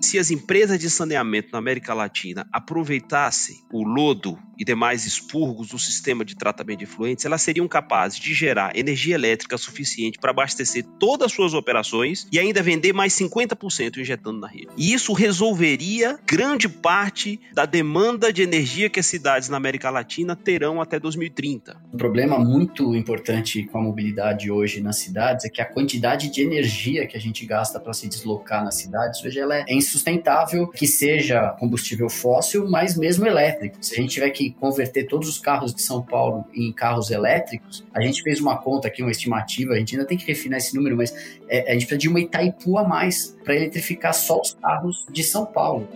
Se as empresas de saneamento na América Latina aproveitassem o lodo e demais expurgos do sistema de tratamento de efluentes, elas seriam capazes de gerar energia elétrica suficiente para abastecer todas as suas operações e ainda vender mais 50% injetando na rede. E isso resolveria grande parte da demanda de energia que as cidades na América Latina terão até 2030. Um problema muito importante com a mobilidade hoje nas cidades é que a quantidade de energia que a gente gasta para se deslocar nas cidades hoje ela é insustentável que seja combustível fóssil, mas mesmo elétrico. Se a gente tiver que converter todos os carros de São Paulo em carros elétricos, a gente fez uma conta aqui, uma estimativa, a gente ainda tem que refinar esse número, mas é, a gente precisa de uma Itaipu a mais para eletrificar só os carros de São Paulo.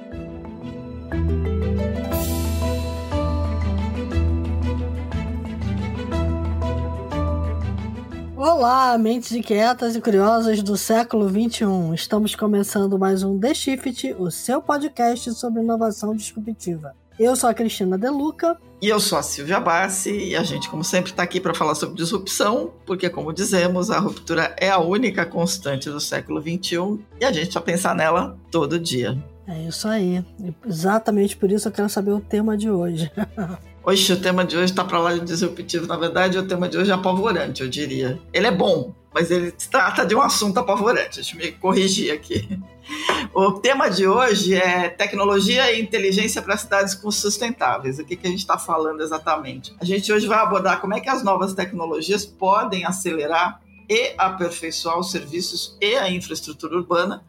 Olá, mentes inquietas e curiosas do século 21. Estamos começando mais um The Shift, o seu podcast sobre inovação disruptiva. Eu sou a Cristina Deluca. E eu sou a Silvia Bassi, e a gente, como sempre, está aqui para falar sobre disrupção, porque, como dizemos, a ruptura é a única constante do século XXI e a gente vai pensar nela todo dia. É isso aí. Exatamente por isso eu quero saber o tema de hoje. Hoje o tema de hoje está para lá de disruptivo. Na verdade, o tema de hoje é apavorante, eu diria. Ele é bom, mas ele trata de um assunto apavorante. Deixa eu me corrigir aqui. O tema de hoje é tecnologia e inteligência para cidades sustentáveis. O que, que a gente está falando exatamente? A gente hoje vai abordar como é que as novas tecnologias podem acelerar e aperfeiçoar os serviços e a infraestrutura urbana,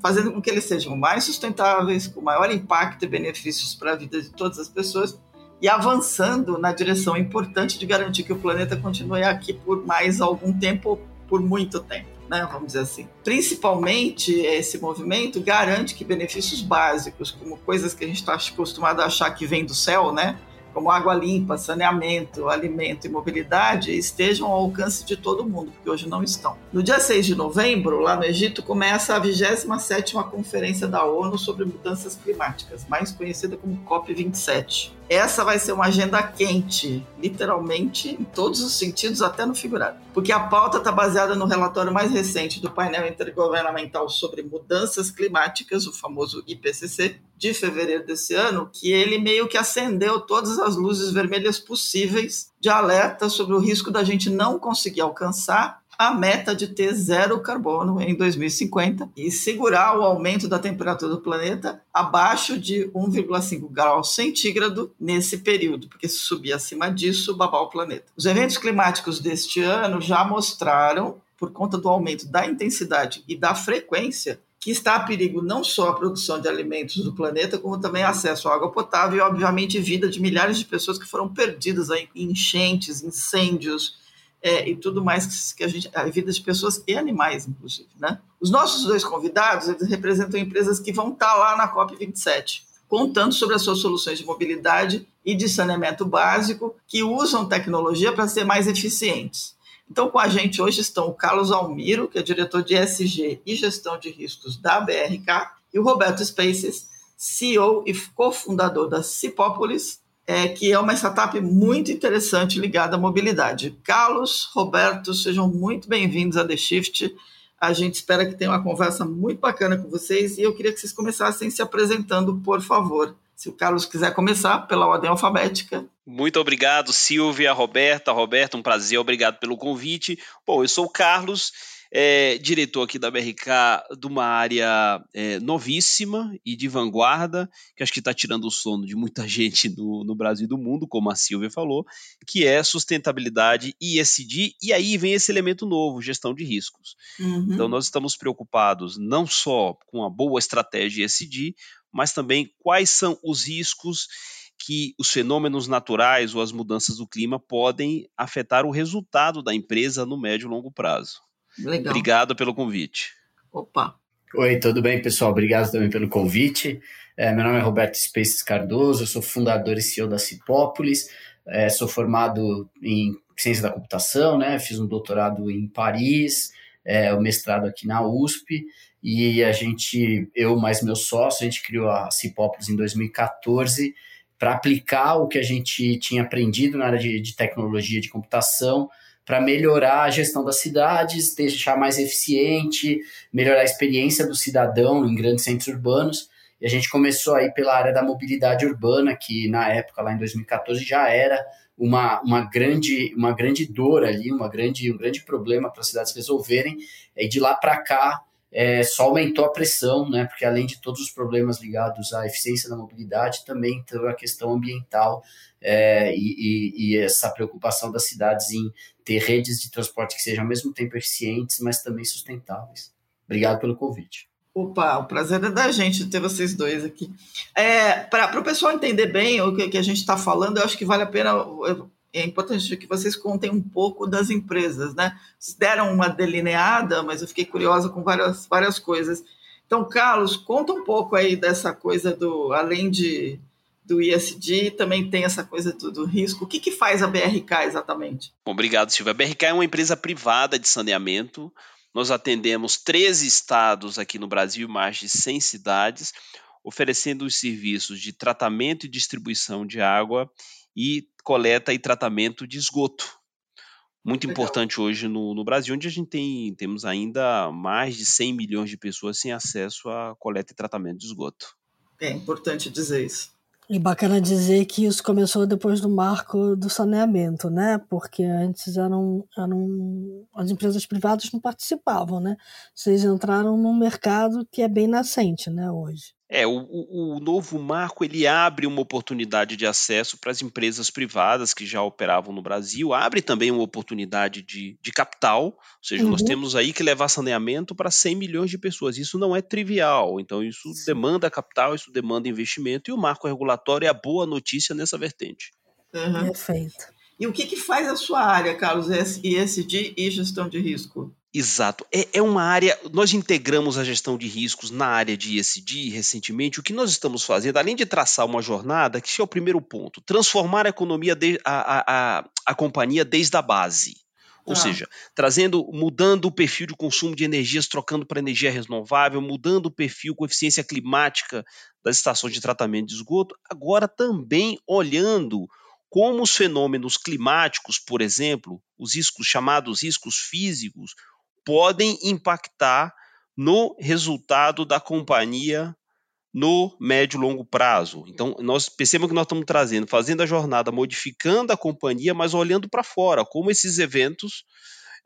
fazendo com que eles sejam mais sustentáveis, com maior impacto e benefícios para a vida de todas as pessoas e avançando na direção importante de garantir que o planeta continue aqui por mais algum tempo, por muito tempo. Né, vamos dizer assim. Principalmente esse movimento garante que benefícios básicos, como coisas que a gente está acostumado a achar que vem do céu, né, como água limpa, saneamento, alimento e mobilidade, estejam ao alcance de todo mundo, porque hoje não estão. No dia 6 de novembro, lá no Egito, começa a 27ª Conferência da ONU sobre Mudanças Climáticas, mais conhecida como COP27 essa vai ser uma agenda quente, literalmente, em todos os sentidos, até no figurado. Porque a pauta está baseada no relatório mais recente do painel intergovernamental sobre mudanças climáticas, o famoso IPCC, de fevereiro desse ano, que ele meio que acendeu todas as luzes vermelhas possíveis de alerta sobre o risco da gente não conseguir alcançar a meta de ter zero carbono em 2050 e segurar o aumento da temperatura do planeta abaixo de 1,5 graus centígrado nesse período, porque se subir acima disso, babar o planeta. Os eventos climáticos deste ano já mostraram, por conta do aumento da intensidade e da frequência, que está a perigo não só a produção de alimentos do planeta, como também acesso à água potável e, obviamente, vida de milhares de pessoas que foram perdidas em enchentes, incêndios, é, e tudo mais que a gente, a vida de pessoas e animais, inclusive, né? Os nossos dois convidados, eles representam empresas que vão estar lá na COP 27, contando sobre as suas soluções de mobilidade e de saneamento básico que usam tecnologia para ser mais eficientes. Então, com a gente hoje estão o Carlos Almiro, que é diretor de SG e gestão de riscos da BRK, e o Roberto Spaces, CEO e cofundador da Cipópolis, é, que é uma startup muito interessante ligada à mobilidade. Carlos, Roberto, sejam muito bem-vindos a The Shift. A gente espera que tenha uma conversa muito bacana com vocês e eu queria que vocês começassem se apresentando, por favor. Se o Carlos quiser começar pela ordem alfabética. Muito obrigado, Silvia, Roberta. Roberta, um prazer, obrigado pelo convite. Bom, eu sou o Carlos é, diretor aqui da BRK de uma área é, novíssima e de vanguarda, que acho que está tirando o sono de muita gente no, no Brasil e do mundo, como a Silvia falou, que é sustentabilidade e ESG, e aí vem esse elemento novo, gestão de riscos. Uhum. Então nós estamos preocupados não só com a boa estratégia ESG, mas também quais são os riscos que os fenômenos naturais ou as mudanças do clima podem afetar o resultado da empresa no médio e longo prazo. Legal. Obrigado pelo convite. Opa. Oi, tudo bem, pessoal? Obrigado também pelo convite. É, meu nome é Roberto Spaces Cardoso, eu sou fundador e CEO da Cipópolis, é, sou formado em ciência da computação, né? Fiz um doutorado em Paris, é, o mestrado aqui na USP, e a gente, eu mais meu sócio, a gente criou a Cipópolis em 2014 para aplicar o que a gente tinha aprendido na área de, de tecnologia de computação para melhorar a gestão das cidades, deixar mais eficiente, melhorar a experiência do cidadão em grandes centros urbanos. E a gente começou aí pela área da mobilidade urbana, que na época, lá em 2014, já era uma, uma, grande, uma grande dor ali, uma grande, um grande problema para as cidades resolverem. E de lá para cá, é, só aumentou a pressão, né? Porque além de todos os problemas ligados à eficiência da mobilidade, também tem a questão ambiental é, e, e, e, essa preocupação das cidades em ter redes de transporte que sejam ao mesmo tempo eficientes, mas também sustentáveis. Obrigado pelo convite. Opa, o prazer é da gente ter vocês dois aqui. É, Para o pessoal entender bem o que, que a gente está falando, eu acho que vale a pena, é importante que vocês contem um pouco das empresas, né? Vocês deram uma delineada, mas eu fiquei curiosa com várias, várias coisas. Então, Carlos, conta um pouco aí dessa coisa do, além de, do ISD, também tem essa coisa do, do risco. O que, que faz a BRK exatamente? Obrigado, Silvia. A BRK é uma empresa privada de saneamento, nós atendemos 13 estados aqui no Brasil, mais de 100 cidades, oferecendo os serviços de tratamento e distribuição de água e coleta e tratamento de esgoto. Muito Legal. importante hoje no, no, Brasil, onde a gente tem, temos ainda mais de 100 milhões de pessoas sem acesso a coleta e tratamento de esgoto. É importante dizer isso. E bacana dizer que isso começou depois do marco do saneamento, né? Porque antes eram, eram as empresas privadas não participavam, né? Vocês entraram num mercado que é bem nascente, né, hoje. É, o, o, novo marco ele abre uma oportunidade de acesso para as empresas privadas que já operavam no Brasil, abre também uma oportunidade de, de capital, ou seja, uhum. nós temos aí que levar saneamento para 100 milhões de pessoas. Isso não é trivial, então isso Sim. demanda capital, isso demanda investimento, e o marco regulatório é a boa notícia nessa vertente. Uhum. Perfeito. E o que, que faz a sua área, Carlos, ESG e gestão de risco? Exato. É, é uma área. Nós integramos a gestão de riscos na área de ESG recentemente. O que nós estamos fazendo, além de traçar uma jornada, que esse é o primeiro ponto, transformar a economia, de, a, a, a, companhia desde a base. Ou ah. seja, trazendo, mudando o perfil de consumo de energias, trocando para energia renovável, mudando o perfil com eficiência climática das estações de tratamento de esgoto, agora também olhando como os fenômenos climáticos, por exemplo, os riscos chamados riscos físicos, podem impactar no resultado da companhia no médio e longo prazo. Então, nós percebemos que nós estamos trazendo, fazendo a jornada, modificando a companhia, mas olhando para fora, como esses eventos,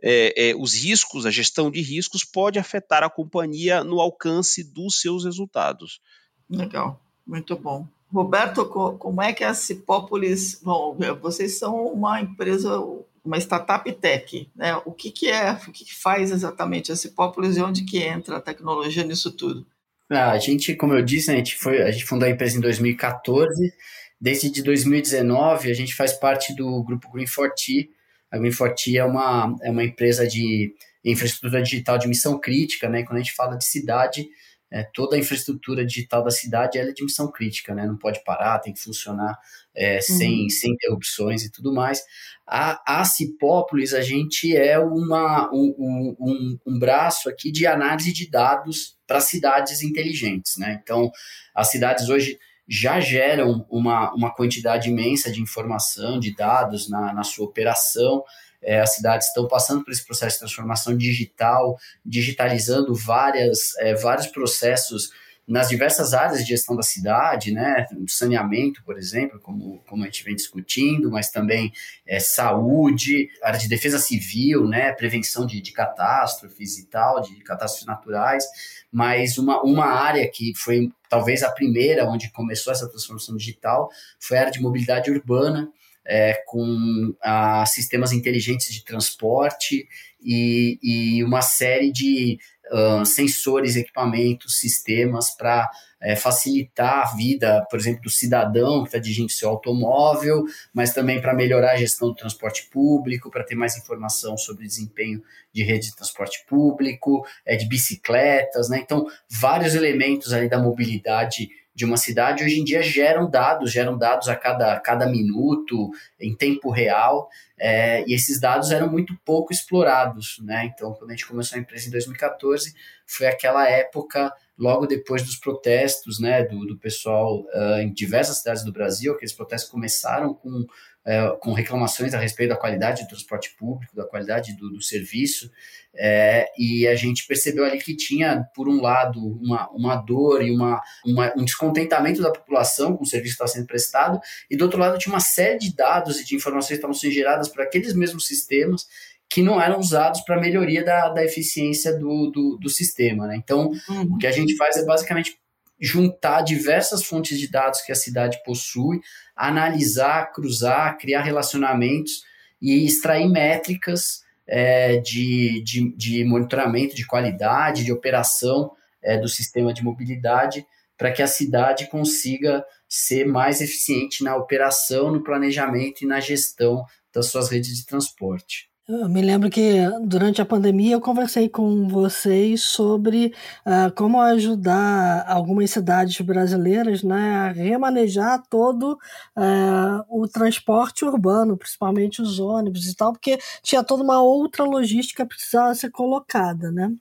é, é, os riscos, a gestão de riscos pode afetar a companhia no alcance dos seus resultados. Legal, muito bom. Roberto, como é que a Cipópolis, bom, vocês são uma empresa uma startup tech, né? O que, que é, o que, que faz exatamente a Cipópolis e onde que entra a tecnologia nisso tudo? Ah, a gente, como eu disse, a gente, foi, a gente fundou a empresa em 2014. Desde de 2019, a gente faz parte do grupo Green 4T. A Green 4T é uma, é uma empresa de infraestrutura digital de missão crítica, né? Quando a gente fala de cidade, é, toda a infraestrutura digital da cidade é de missão crítica, né? Não pode parar, tem que funcionar é, uhum. sem, sem interrupções e tudo mais. A, a Cipópolis, a gente é uma, um, um, um braço aqui de análise de dados para cidades inteligentes, né? Então, as cidades hoje já geram uma, uma quantidade imensa de informação, de dados na, na sua operação, é, as cidades estão passando por esse processo de transformação digital, digitalizando várias, é, vários processos nas diversas áreas de gestão da cidade, né, saneamento, por exemplo, como, como a gente vem discutindo, mas também é, saúde, área de defesa civil, né, prevenção de, de catástrofes e tal, de catástrofes naturais, mas uma, uma área que foi talvez a primeira onde começou essa transformação digital foi a área de mobilidade urbana, é, com ah, sistemas inteligentes de transporte e, e uma série de uh, sensores, equipamentos, sistemas para é, facilitar a vida, por exemplo, do cidadão que está dirigindo seu automóvel, mas também para melhorar a gestão do transporte público, para ter mais informação sobre o desempenho de rede de transporte público, é, de bicicletas, né? Então, vários elementos ali da mobilidade de uma cidade hoje em dia geram dados, geram dados a cada, cada minuto, em tempo real, é, e esses dados eram muito pouco explorados, né? Então, quando a gente começou a empresa em 2014, foi aquela época logo depois dos protestos né, do, do pessoal uh, em diversas cidades do Brasil. Aqueles protestos começaram com é, com reclamações a respeito da qualidade do transporte público, da qualidade do, do serviço, é, e a gente percebeu ali que tinha, por um lado, uma, uma dor e uma, uma, um descontentamento da população com o serviço que estava sendo prestado, e do outro lado tinha uma série de dados e de informações que estavam sendo geradas por aqueles mesmos sistemas que não eram usados para melhoria da, da eficiência do, do, do sistema. Né? Então, uhum. o que a gente faz é basicamente juntar diversas fontes de dados que a cidade possui, analisar, cruzar, criar relacionamentos e extrair métricas é, de, de, de, monitoramento de qualidade, de operação é, do sistema de mobilidade, para que a cidade consiga ser mais eficiente na operação, no planejamento e na gestão das suas redes de transporte. Eu me lembro que durante a pandemia eu conversei com vocês sobre uh, como ajudar algumas cidades brasileiras né, a remanejar todo uh, o transporte urbano, principalmente os ônibus e tal, porque tinha toda uma outra logística que precisava ser colocada, né?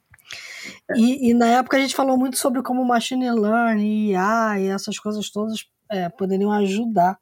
E, e, na época a gente falou muito sobre como machine learning, IA e essas coisas todas é, poderiam ajudar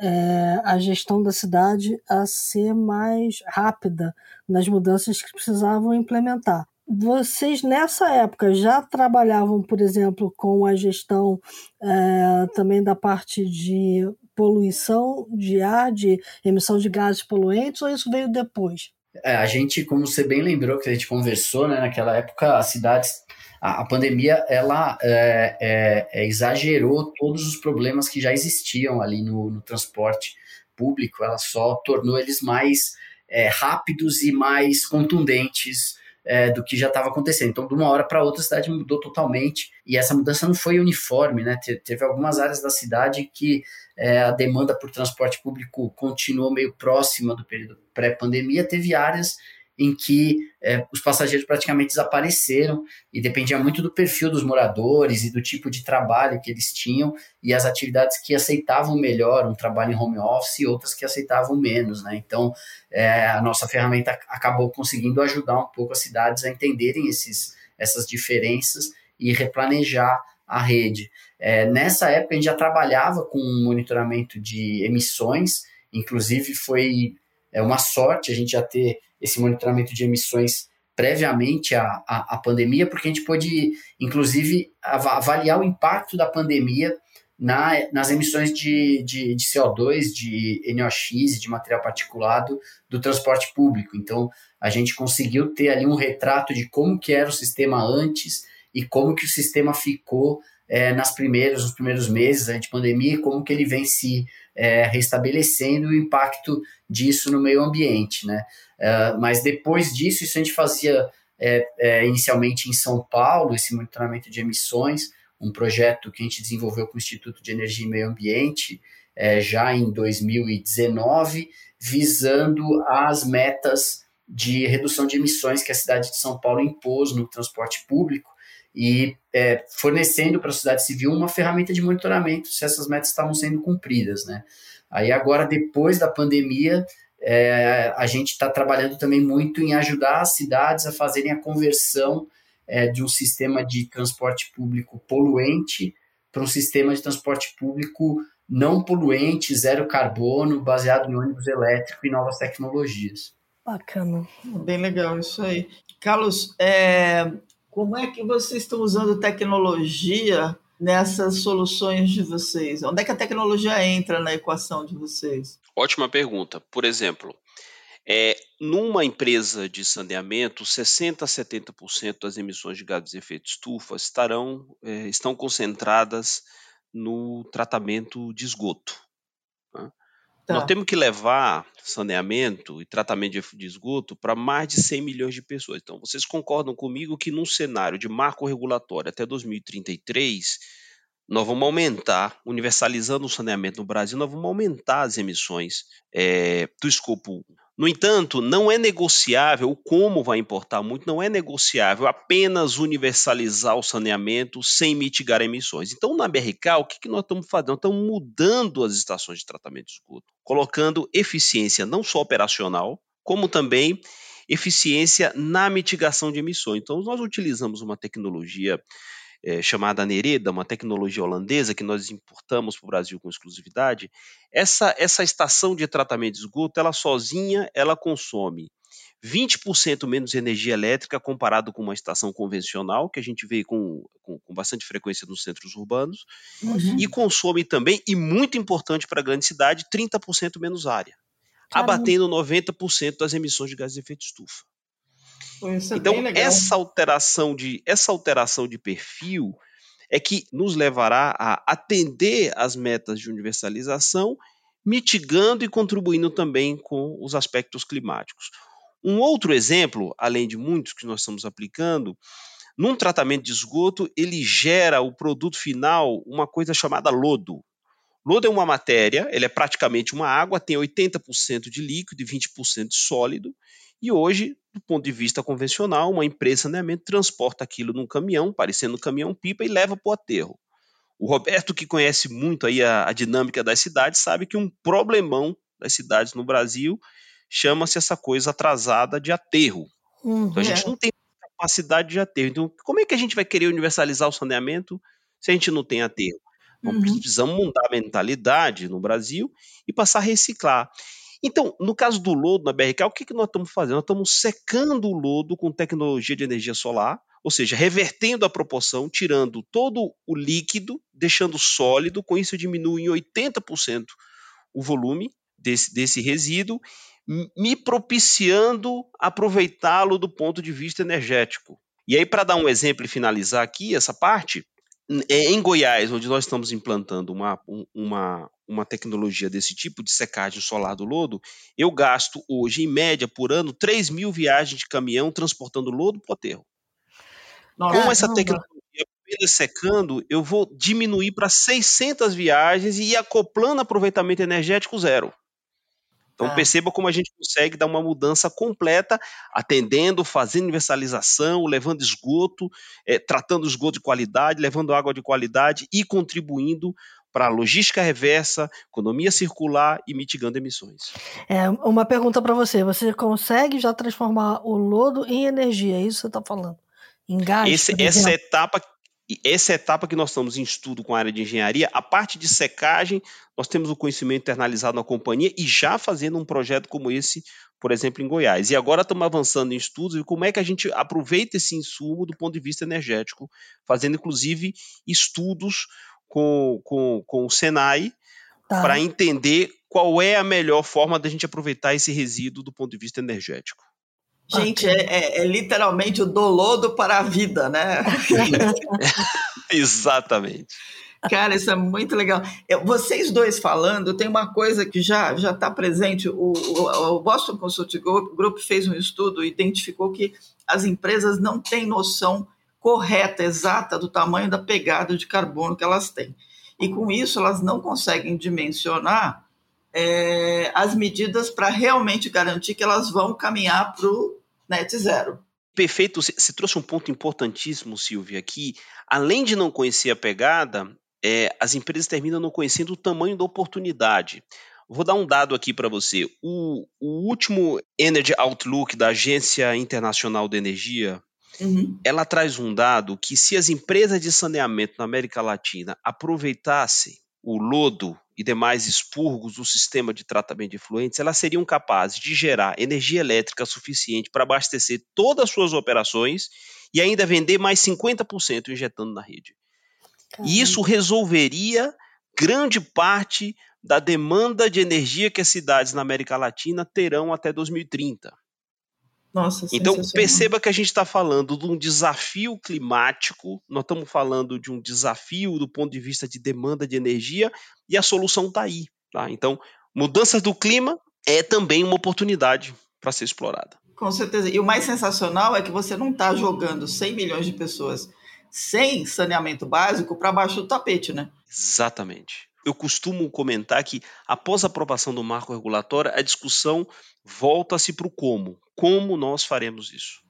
é, a gestão da cidade a ser mais rápida nas mudanças que precisavam implementar. Vocês nessa época já trabalhavam, por exemplo, com a gestão é, também da parte de poluição de ar, de emissão de gases poluentes, ou isso veio depois? É, a gente, como você bem lembrou que a gente conversou, né, naquela época as cidades a, a pandemia ela é, é, é, exagerou todos os problemas que já existiam ali no, no transporte público, ela só tornou eles mais é, rápidos e mais contundentes é, do que já estava acontecendo. Então, de uma hora para outra, a cidade mudou totalmente e essa mudança não foi uniforme, né? Te, teve algumas áreas da cidade que é, a demanda por transporte público continuou meio próxima do período pré-pandemia, teve áreas em que é, os passageiros praticamente desapareceram e dependia muito do perfil dos moradores e do tipo de trabalho que eles tinham e as atividades que aceitavam melhor um trabalho em home office e outras que aceitavam menos, né? Então, é, a nossa ferramenta acabou conseguindo ajudar um pouco as cidades a entenderem esses, essas diferenças e replanejar a rede. É, nessa época, a gente já trabalhava com monitoramento de emissões, inclusive foi é uma sorte a gente já ter esse monitoramento de emissões previamente à, à, à pandemia, porque a gente pôde, inclusive, avaliar o impacto da pandemia na, nas emissões de, de, de, CO2, de NOx de material particulado do transporte público. Então, a gente conseguiu ter ali um retrato de como que era o sistema antes e como que o sistema ficou é, nas primeiros, nos primeiros meses da pandemia e como que ele vem se é, restabelecendo o impacto disso no meio ambiente, né? Uh, mas depois disso, isso a gente fazia é, é, inicialmente em São Paulo, esse monitoramento de emissões, um projeto que a gente desenvolveu com o Instituto de Energia e Meio Ambiente é, já em 2019, visando as metas de redução de emissões que a cidade de São Paulo impôs no transporte público e é, fornecendo para a sociedade civil uma ferramenta de monitoramento se essas metas estavam sendo cumpridas, né? Aí agora, depois da pandemia, é, a gente está trabalhando também muito em ajudar as cidades a fazerem a conversão é, de um sistema de transporte público poluente para um sistema de transporte público não poluente, zero carbono, baseado em ônibus elétrico e novas tecnologias. Bacana. Bem legal isso aí. Carlos, é, como é que vocês estão usando tecnologia nessas soluções de vocês? Onde é que a tecnologia entra na equação de vocês? Ótima pergunta. Por exemplo, é, numa empresa de saneamento, 60% a 70% das emissões de gases de efeito estufa estarão, é, estão concentradas no tratamento de esgoto. Tá. Nós temos que levar saneamento e tratamento de esgoto para mais de 100 milhões de pessoas. Então, vocês concordam comigo que num cenário de marco regulatório até 2033, nós vamos aumentar, universalizando o saneamento no Brasil, nós vamos aumentar as emissões é, do escopo no entanto, não é negociável, o como vai importar muito, não é negociável apenas universalizar o saneamento sem mitigar emissões. Então, na BRK, o que, que nós estamos fazendo? Nós estamos mudando as estações de tratamento de esgoto, colocando eficiência não só operacional, como também eficiência na mitigação de emissões. Então, nós utilizamos uma tecnologia é, chamada Nereda, uma tecnologia holandesa que nós importamos para o Brasil com exclusividade, essa, essa estação de tratamento de esgoto, ela sozinha, ela consome 20% menos energia elétrica comparado com uma estação convencional, que a gente vê com, com, com bastante frequência nos centros urbanos, uhum. e consome também, e muito importante para a grande cidade, 30% menos área, Caramba. abatendo 90% das emissões de gases de efeito estufa. É então, essa alteração, de, essa alteração de perfil é que nos levará a atender as metas de universalização, mitigando e contribuindo também com os aspectos climáticos. Um outro exemplo, além de muitos que nós estamos aplicando, num tratamento de esgoto, ele gera o produto final uma coisa chamada lodo. Lodo é uma matéria, ele é praticamente uma água, tem 80% de líquido e 20% de sólido, e hoje, do ponto de vista convencional, uma empresa de saneamento transporta aquilo num caminhão, parecendo um caminhão-pipa, e leva para o aterro. O Roberto, que conhece muito aí a, a dinâmica das cidades, sabe que um problemão das cidades no Brasil chama-se essa coisa atrasada de aterro. Uhum. Então a gente não tem capacidade de aterro. Então, como é que a gente vai querer universalizar o saneamento se a gente não tem aterro? Então, uhum. precisamos mudar a mentalidade no Brasil e passar a reciclar. Então, no caso do lodo na BRK, o que, que nós estamos fazendo? Nós estamos secando o lodo com tecnologia de energia solar, ou seja, revertendo a proporção, tirando todo o líquido, deixando sólido, com isso diminui em 80% o volume desse, desse resíduo me propiciando aproveitá-lo do ponto de vista energético. E aí, para dar um exemplo e finalizar aqui essa parte, em Goiás, onde nós estamos implantando uma, uma, uma tecnologia desse tipo de secagem solar do lodo, eu gasto hoje, em média, por ano, 3 mil viagens de caminhão transportando lodo para o aterro. Com essa tecnologia apenas secando, eu vou diminuir para 600 viagens e ir acoplando aproveitamento energético zero. Então ah. perceba como a gente consegue dar uma mudança completa, atendendo, fazendo universalização, levando esgoto, é, tratando esgoto de qualidade, levando água de qualidade e contribuindo para a logística reversa, economia circular e mitigando emissões. É, uma pergunta para você: você consegue já transformar o lodo em energia? É isso que você está falando? Em gás? Esse, essa etapa e essa etapa que nós estamos em estudo com a área de engenharia, a parte de secagem, nós temos o conhecimento internalizado na companhia e já fazendo um projeto como esse, por exemplo, em Goiás. E agora estamos avançando em estudos e como é que a gente aproveita esse insumo do ponto de vista energético, fazendo inclusive estudos com, com, com o Senai tá. para entender qual é a melhor forma da gente aproveitar esse resíduo do ponto de vista energético. Gente, é, é, é, literalmente o dolodo para a vida, né? Exatamente. Cara, isso é muito legal. Vocês dois falando, tem uma coisa que já já está presente. O, o, o, Boston Consulting Group fez um estudo e identificou que as empresas não têm noção correta, exata do tamanho da pegada de carbono que elas têm. E com isso, elas não conseguem dimensionar é, as medidas para realmente garantir que elas vão caminhar para o net zero. Perfeito, você trouxe um ponto importantíssimo, Silvia, que além de não conhecer a pegada, é, as empresas terminam não conhecendo o tamanho da oportunidade. Vou dar um dado aqui para você. O, o, último Energy Outlook da Agência Internacional de Energia, uhum. ela traz um dado que se as empresas de saneamento na América Latina aproveitassem o lodo e demais expurgos do sistema de tratamento de efluentes, elas seriam capazes de gerar energia elétrica suficiente para abastecer todas as suas operações e ainda vender mais 50% injetando na rede. Caramba. E isso resolveria grande parte da demanda de energia que as cidades na América Latina terão até 2030. Nossa, então perceba que a gente está falando de um desafio climático, nós estamos falando de um desafio do ponto de vista de demanda de energia e a solução está aí. Tá? Então, mudanças do clima é também uma oportunidade para ser explorada. Com certeza. E o mais sensacional é que você não está jogando 100 milhões de pessoas sem saneamento básico para baixo do tapete, né? Exatamente eu costumo comentar que, após a aprovação do marco regulatório, a discussão volta-se para o como. Como nós faremos isso?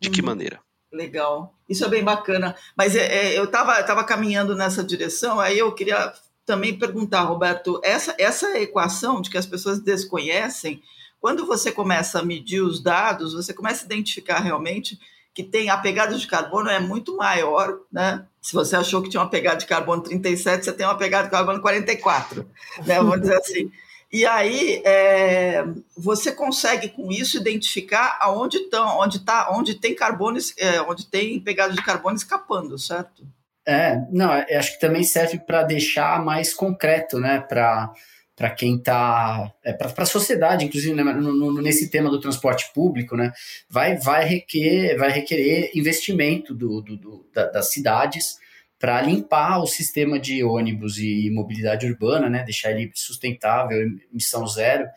De que uhum. maneira? Legal. Isso é bem bacana. Mas é, é, eu estava tava caminhando nessa direção, aí eu queria também perguntar, Roberto, essa, essa equação de que as pessoas desconhecem, quando você começa a medir os dados, você começa a identificar realmente que tem a pegada de carbono é muito maior, né? Se você achou que tinha uma pegada de carbono 37, você tem uma pegada de carbono 44, né? Vamos dizer assim. E aí é, você consegue com isso identificar aonde estão, onde tá, onde tem carbono, é, onde tem pegada de carbono escapando, certo? É, não, acho que também serve para deixar mais concreto, né? Para para quem está é, para a sociedade, inclusive né, no, no, nesse tema do transporte público, né, vai, vai, requerer, vai requerer investimento do, do, do da, das cidades para limpar o sistema de ônibus e mobilidade urbana, né, deixar ele sustentável, emissão zero.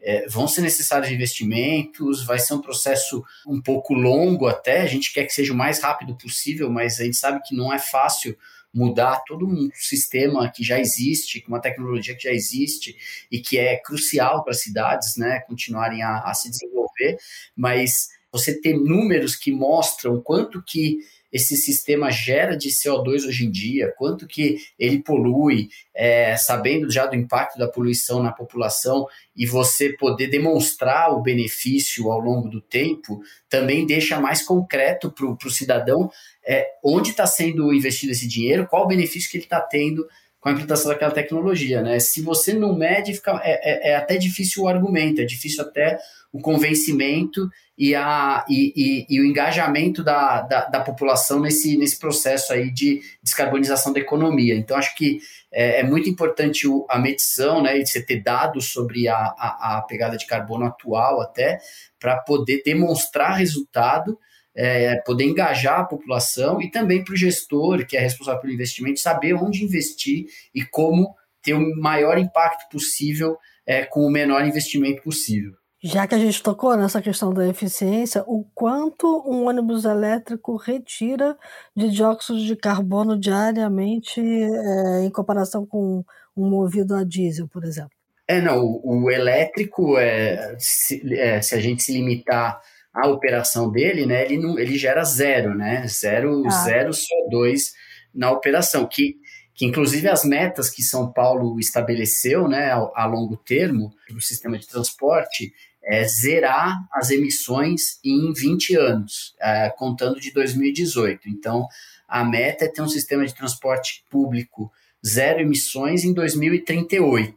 É, vão ser necessários investimentos, vai ser um processo um pouco longo até, a gente quer que seja o mais rápido possível, mas a gente sabe que não é fácil mudar todo um sistema que já existe, uma tecnologia que já existe e que é crucial para as cidades, né, continuarem a, a se desenvolver, mas você ter números que mostram quanto que esse sistema gera de CO2 hoje em dia, quanto que ele polui, é, sabendo já do impacto da poluição na população e você poder demonstrar o benefício ao longo do tempo, também deixa mais concreto para o cidadão é, onde está sendo investido esse dinheiro, qual o benefício que ele está tendo com a implantação daquela tecnologia, né? Se você não mede, fica, é, é, é, até difícil o argumento, é difícil até o convencimento e, a, e, e, e o engajamento da, da, da, população nesse, nesse processo aí de descarbonização da economia. Então, acho que é, é muito importante o, a medição, né, e você ter dados sobre a, a, a pegada de carbono atual até, para poder demonstrar resultado é, poder engajar a população e também para o gestor, que é responsável pelo investimento, saber onde investir e como ter o maior impacto possível é, com o menor investimento possível. Já que a gente tocou nessa questão da eficiência, o quanto um ônibus elétrico retira de dióxido de carbono diariamente é, em comparação com um movido a diesel, por exemplo? É, não, o, o elétrico, é, se, é, se a gente se limitar a operação dele, né, ele, não, ele gera zero, né, zero, ah. zero CO2 na operação, que, que inclusive as metas que São Paulo estabeleceu, né, a, a longo termo, o sistema de transporte, é zerar as emissões em 20 anos, é, contando de 2018. Então, a meta é ter um sistema de transporte público zero emissões em 2038.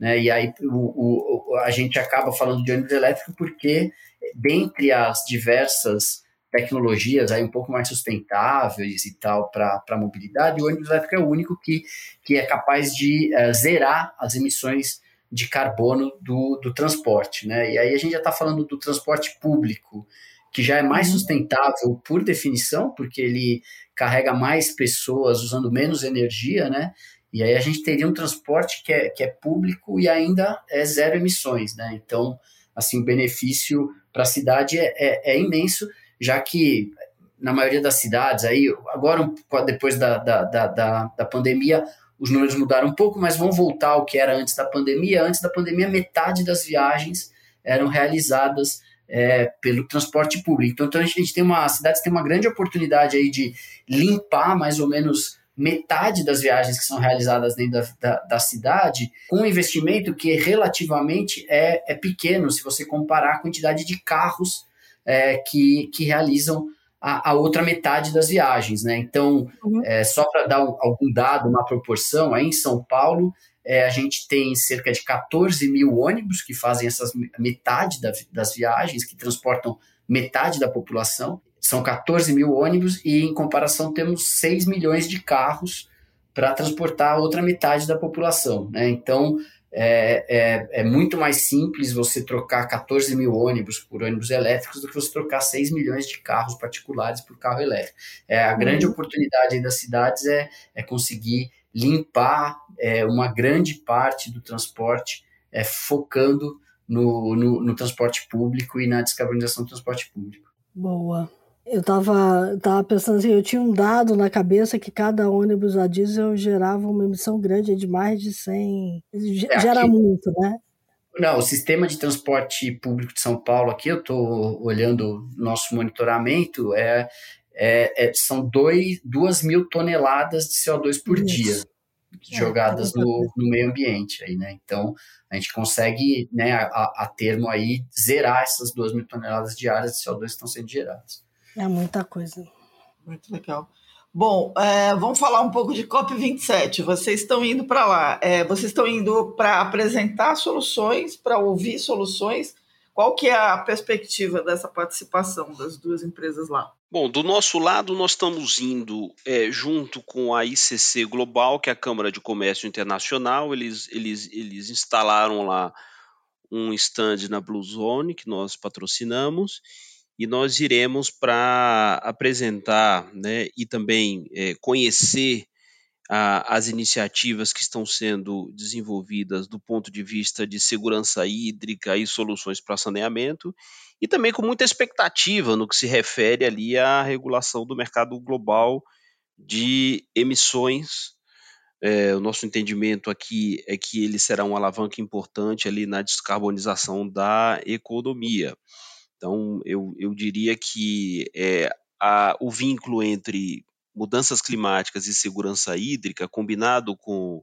Né? E aí o, o, a gente acaba falando de ônibus elétrico porque dentre as diversas tecnologias aí um pouco mais sustentáveis e tal para a mobilidade, o ônibus elétrico é o único que, que é capaz de uh, zerar as emissões de carbono do, do transporte. Né? E aí a gente já está falando do transporte público, que já é mais uhum. sustentável por definição, porque ele carrega mais pessoas usando menos energia, né? E aí a gente teria um transporte que é, que é público e ainda é zero emissões, né? Então, assim, o benefício para a cidade é, é, é, imenso, já que na maioria das cidades, aí agora depois da, da, da, da pandemia, os números mudaram um pouco, mas vão voltar ao que era antes da pandemia. Antes da pandemia, metade das viagens eram realizadas é, pelo transporte público. Então, então a gente tem uma, a cidade tem uma grande oportunidade aí de limpar mais ou menos metade das viagens que são realizadas dentro da, da, da, cidade, com um investimento que relativamente é, é pequeno, se você comparar a quantidade de carros é, que, que realizam a, a, outra metade das viagens. Né? Então, uhum. é, só para dar um, algum dado, uma proporção, aí em São Paulo, é, a gente tem cerca de 14 mil ônibus que fazem essas metade da, das viagens, que transportam metade da população são 14 mil ônibus e, em comparação, temos 6 milhões de carros para transportar a outra metade da população. Né? Então, é, é, é, muito mais simples você trocar 14 mil ônibus por ônibus elétricos do que você trocar 6 milhões de carros particulares por carro elétrico. É, a grande uhum. oportunidade das cidades é, é conseguir limpar é, uma grande parte do transporte, é, focando no, no, no transporte público e na descarbonização do transporte público. Boa. Eu estava tava pensando assim, eu tinha um dado na cabeça que cada ônibus a diesel gerava uma emissão grande de mais de 100. É, gera aqui, muito, né? Não, o sistema de transporte público de São Paulo, aqui eu estou olhando nosso monitoramento, é, é, é são 2 mil toneladas de CO2 por Isso. dia é, jogadas é, no, no, meio ambiente aí, né? Então a gente consegue, né, a, a termo aí zerar essas 2 mil toneladas diárias de CO2 que estão sendo geradas. É muita coisa. Muito legal. Bom, é, vamos falar um pouco de COP27. Vocês estão indo para lá. É, vocês estão indo para apresentar soluções, para ouvir soluções. Qual que é a perspectiva dessa participação das duas empresas lá? Bom, do nosso lado, nós estamos indo é, junto com a ICC Global, que é a Câmara de Comércio Internacional. Eles, eles, eles instalaram lá um stand na Blue Zone, que nós patrocinamos, e nós iremos para apresentar né, e também é, conhecer a, as iniciativas que estão sendo desenvolvidas do ponto de vista de segurança hídrica e soluções para saneamento, e também com muita expectativa no que se refere ali à regulação do mercado global de emissões. É, o nosso entendimento aqui é que ele será uma alavanca importante ali na descarbonização da economia. Então, eu, eu diria que é, a, o vínculo entre mudanças climáticas e segurança hídrica, combinado com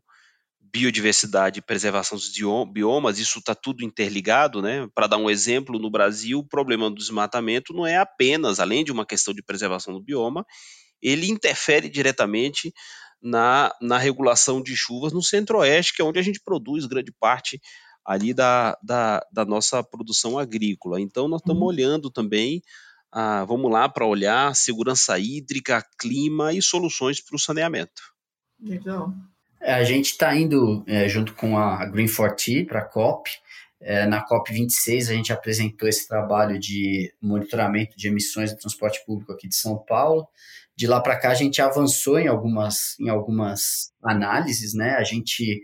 biodiversidade e preservação dos biomas, isso está tudo interligado, né? Para dar um exemplo, no Brasil, o problema do desmatamento não é apenas, além de uma questão de preservação do bioma, ele interfere diretamente na, na regulação de chuvas no centro-oeste, que é onde a gente produz grande parte ali da, da, da nossa produção agrícola. Então, nós estamos uhum. olhando também, ah, vamos lá para olhar segurança hídrica, clima e soluções para o saneamento. Legal. É, a gente está indo é, junto com a Green 4T para a COP. É, na COP 26, a gente apresentou esse trabalho de monitoramento de emissões do transporte público aqui de São Paulo. De lá para cá, a gente avançou em algumas, em algumas análises, né? A gente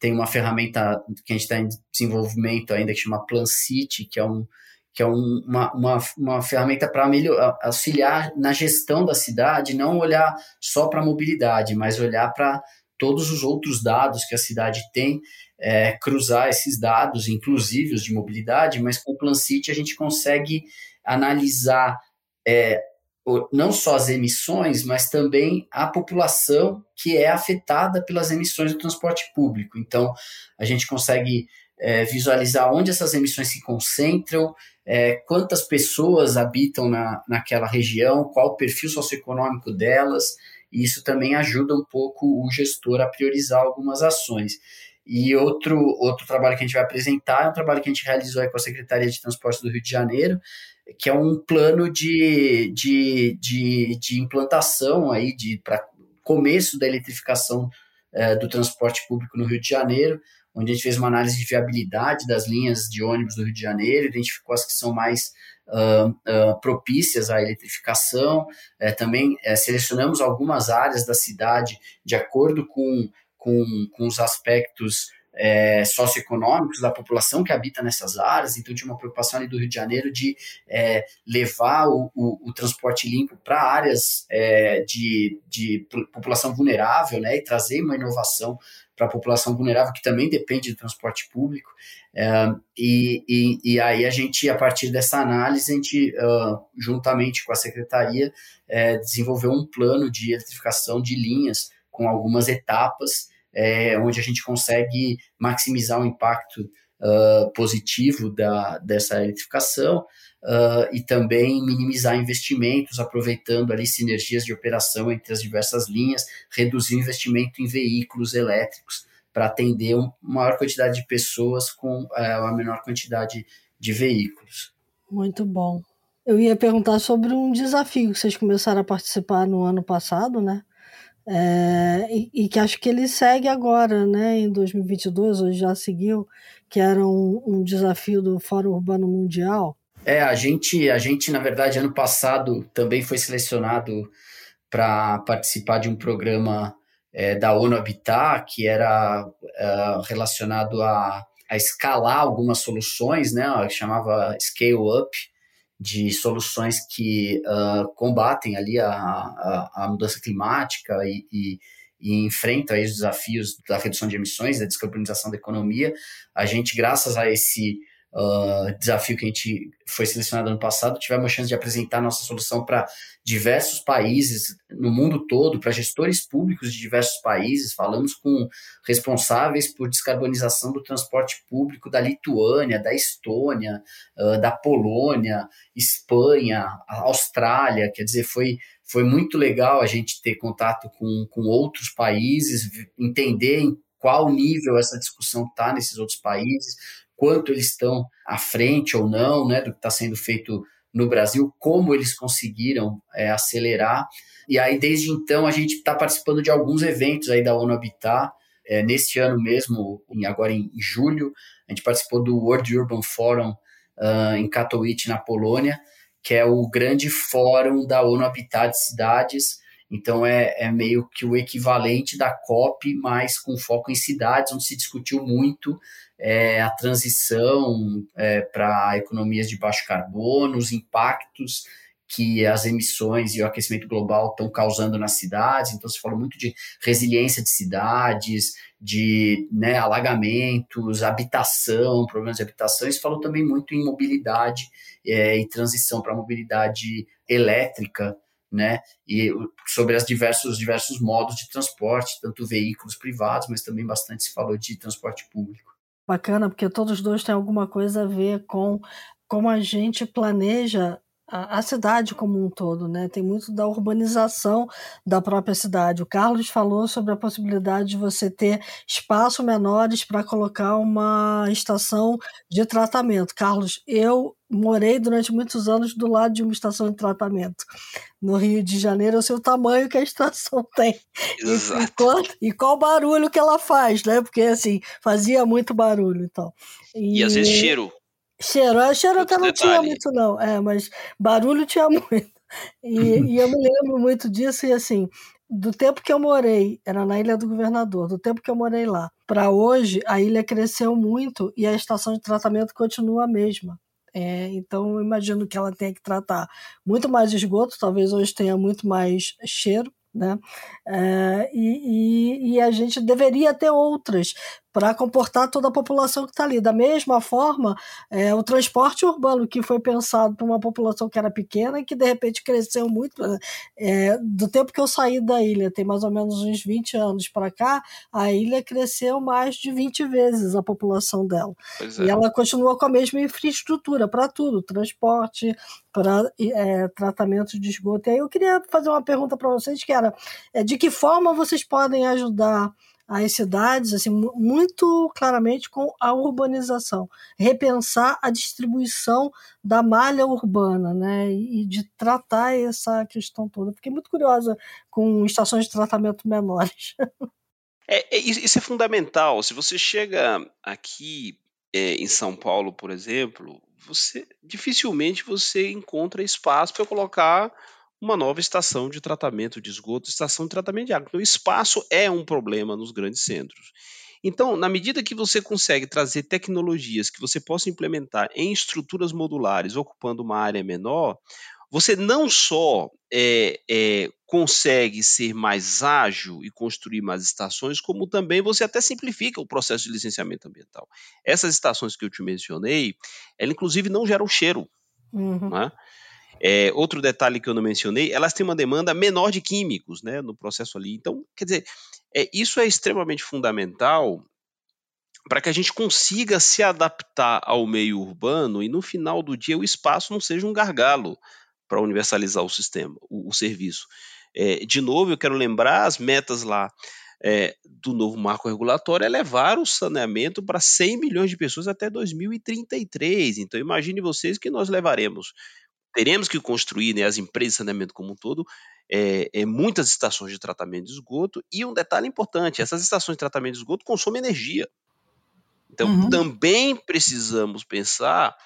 tem uma ferramenta que a gente está em desenvolvimento ainda que chama Plan City, que é um que é um, uma, uma, uma ferramenta para auxiliar na gestão da cidade, não olhar só para a mobilidade, mas olhar para todos os outros dados que a cidade tem, é, cruzar esses dados, inclusive os de mobilidade, mas com o Plan City a gente consegue analisar é, não só as emissões, mas também a população que é afetada pelas emissões do transporte público. Então, a gente consegue é, visualizar onde essas emissões se concentram, é, quantas pessoas habitam na, naquela região, qual o perfil socioeconômico delas, e isso também ajuda um pouco o gestor a priorizar algumas ações. E outro, outro trabalho que a gente vai apresentar é um trabalho que a gente realizou com a Secretaria de Transporte do Rio de Janeiro, que é um plano de, de, de, de implantação aí de para começo da eletrificação é, do transporte público no Rio de Janeiro, onde a gente fez uma análise de viabilidade das linhas de ônibus do Rio de Janeiro, identificou as que são mais uh, uh, propícias à eletrificação. É, também é, selecionamos algumas áreas da cidade de acordo com, com, com os aspectos é, socioeconômicos da população que habita nessas áreas, então tinha uma preocupação ali do Rio de Janeiro de é, levar o, o, o, transporte limpo para áreas é, de, de população vulnerável, né, e trazer uma inovação para a população vulnerável que também depende do transporte público. É, e, e, e, aí a gente, a partir dessa análise, a gente, juntamente com a secretaria, é, desenvolveu um plano de eletrificação de linhas com algumas etapas é, onde a gente consegue maximizar o impacto uh, positivo da, dessa eletrificação uh, e também minimizar investimentos, aproveitando ali sinergias de operação entre as diversas linhas, reduzir o investimento em veículos elétricos para atender uma maior quantidade de pessoas com uh, a menor quantidade de veículos. Muito bom. Eu ia perguntar sobre um desafio que vocês começaram a participar no ano passado, né? É, e, e, que acho que ele segue agora, né, em 2022, ou já seguiu, que era um, um desafio do Fórum Urbano Mundial. É, a gente, a gente, na verdade, ano passado também foi selecionado para participar de um programa é, da ONU Habitat, que era é, relacionado a, a escalar algumas soluções, né, chamava Scale Up, de soluções que uh, combatem ali a, a, a, mudança climática e, e, e enfrentam os desafios da redução de emissões, da descarbonização da economia. A gente, graças a esse uh, desafio que a gente foi selecionado ano passado, tivemos a chance de apresentar nossa solução para diversos países no mundo todo, para gestores públicos de diversos países. Falamos com responsáveis por descarbonização do transporte público da Lituânia, da Estônia, uh, da Polônia, Espanha, Austrália. Quer dizer, foi, foi muito legal a gente ter contato com, com outros países, entender em qual nível essa discussão está nesses outros países, quanto eles estão à frente ou não né, do que está sendo feito no Brasil, como eles conseguiram é, acelerar. E aí, desde então, a gente está participando de alguns eventos aí da ONU Habitat. É, neste ano mesmo, em, agora em, julho, a gente participou do World Urban Forum uh, em Katowice, na Polônia, que é o grande fórum da ONU Habitat de cidades. Então, é, é meio que o equivalente da COP, mas com foco em cidades, onde se discutiu muito é, a transição é, para economias de baixo carbono, os impactos que as emissões e o aquecimento global estão causando nas cidades. Então, se falou muito de resiliência de cidades, de né, alagamentos, habitação, problemas de habitação. E se falou também muito em mobilidade é, e transição para mobilidade elétrica, né? E sobre os diversos, diversos modos de transporte, tanto veículos privados, mas também bastante se falou de transporte público bacana, porque todos os dois têm alguma coisa a ver com como a gente planeja a, a, cidade como um todo, né? Tem muito da urbanização da própria cidade. O Carlos falou sobre a possibilidade de você ter espaços menores para colocar uma estação de tratamento. Carlos, eu morei durante muitos anos do lado de uma estação de tratamento no Rio de Janeiro. Eu sei o tamanho que a estação tem Exato. E, qual, e qual barulho que ela faz, né? Porque assim fazia muito barulho, então. E, e às vezes cheiro. Cheiro, é, cheiro até não tinha muito não, é, mas barulho tinha muito. E, e eu me lembro muito disso e assim, do tempo que eu morei, era na Ilha do Governador, do tempo que eu morei lá, para hoje a ilha cresceu muito e a estação de tratamento continua a mesma. É, então, eu imagino que ela tenha que tratar muito mais esgoto, talvez hoje tenha muito mais cheiro, né? É, e, e, e, a gente deveria ter outras para comportar toda a população que está ali. Da mesma forma, é, o transporte urbano que foi pensado para uma população que era pequena e que de repente cresceu muito. É, do tempo que eu saí da ilha, tem mais ou menos uns 20 anos para cá, a ilha cresceu mais de 20 vezes a população dela. É. E ela continua com a mesma infraestrutura para tudo, transporte, para é, tratamento de esgoto. E aí eu queria fazer uma pergunta para vocês, que era é, de que forma vocês podem ajudar as cidades, assim, muito claramente com a urbanização, repensar a distribuição da malha urbana, né, e de tratar essa questão toda. Fiquei muito curiosa com estações de tratamento menores. É, é, isso é fundamental. Se você chega aqui é, em São Paulo, por exemplo, você dificilmente você encontra espaço para colocar uma nova estação de tratamento de esgoto, estação de tratamento de água. Então, o espaço é um problema nos grandes centros. Então, na medida que você consegue trazer tecnologias que você possa implementar em estruturas modulares, ocupando uma área menor, você não só é, é, consegue ser mais ágil e construir mais estações, como também você até simplifica o processo de licenciamento ambiental. Essas estações que eu te mencionei, elas inclusive não geram cheiro. Uhum. Né? É, outro detalhe que eu não mencionei, elas têm uma demanda menor de químicos né, no processo ali. Então, quer dizer, é, isso é extremamente fundamental para que a gente consiga se adaptar ao meio urbano e no final do dia o espaço não seja um gargalo para universalizar o sistema, o, o serviço. É, de novo, eu quero lembrar as metas lá é, do novo marco regulatório é levar o saneamento para 100 milhões de pessoas até 2033. Então, imagine vocês que nós levaremos teremos que construir, né, as empresas de saneamento como um todo, é, é, muitas estações de tratamento de esgoto. E um detalhe importante: essas estações de tratamento de esgoto consomem energia. Então, uhum. também precisamos pensar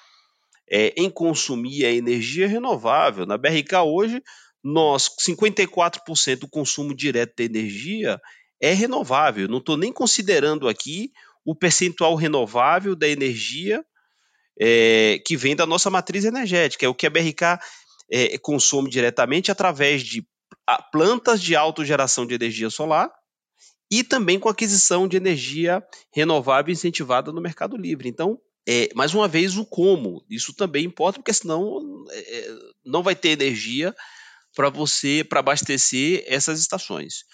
é, em consumir a energia renovável. Na BRK hoje, nós 54% do consumo direto de energia é renovável. Não estou nem considerando aqui o percentual renovável da energia é, que vem da nossa matriz energética, é o que a BRK é, consome diretamente através de plantas de autogeração de energia solar e também com aquisição de energia renovável incentivada no Mercado Livre. Então, É, mais uma vez, o como. Isso também importa, porque senão é, não vai ter energia para você, para abastecer essas estações.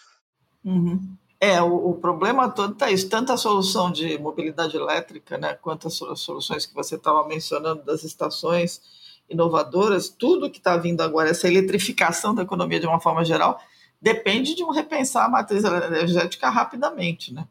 Uhum. É, o, o, problema todo está isso, tanto a solução de mobilidade elétrica, né, quanto as soluções que você estava mencionando das estações inovadoras, tudo que está vindo agora, essa eletrificação da economia de uma forma geral, depende de um repensar a matriz energética rapidamente, né?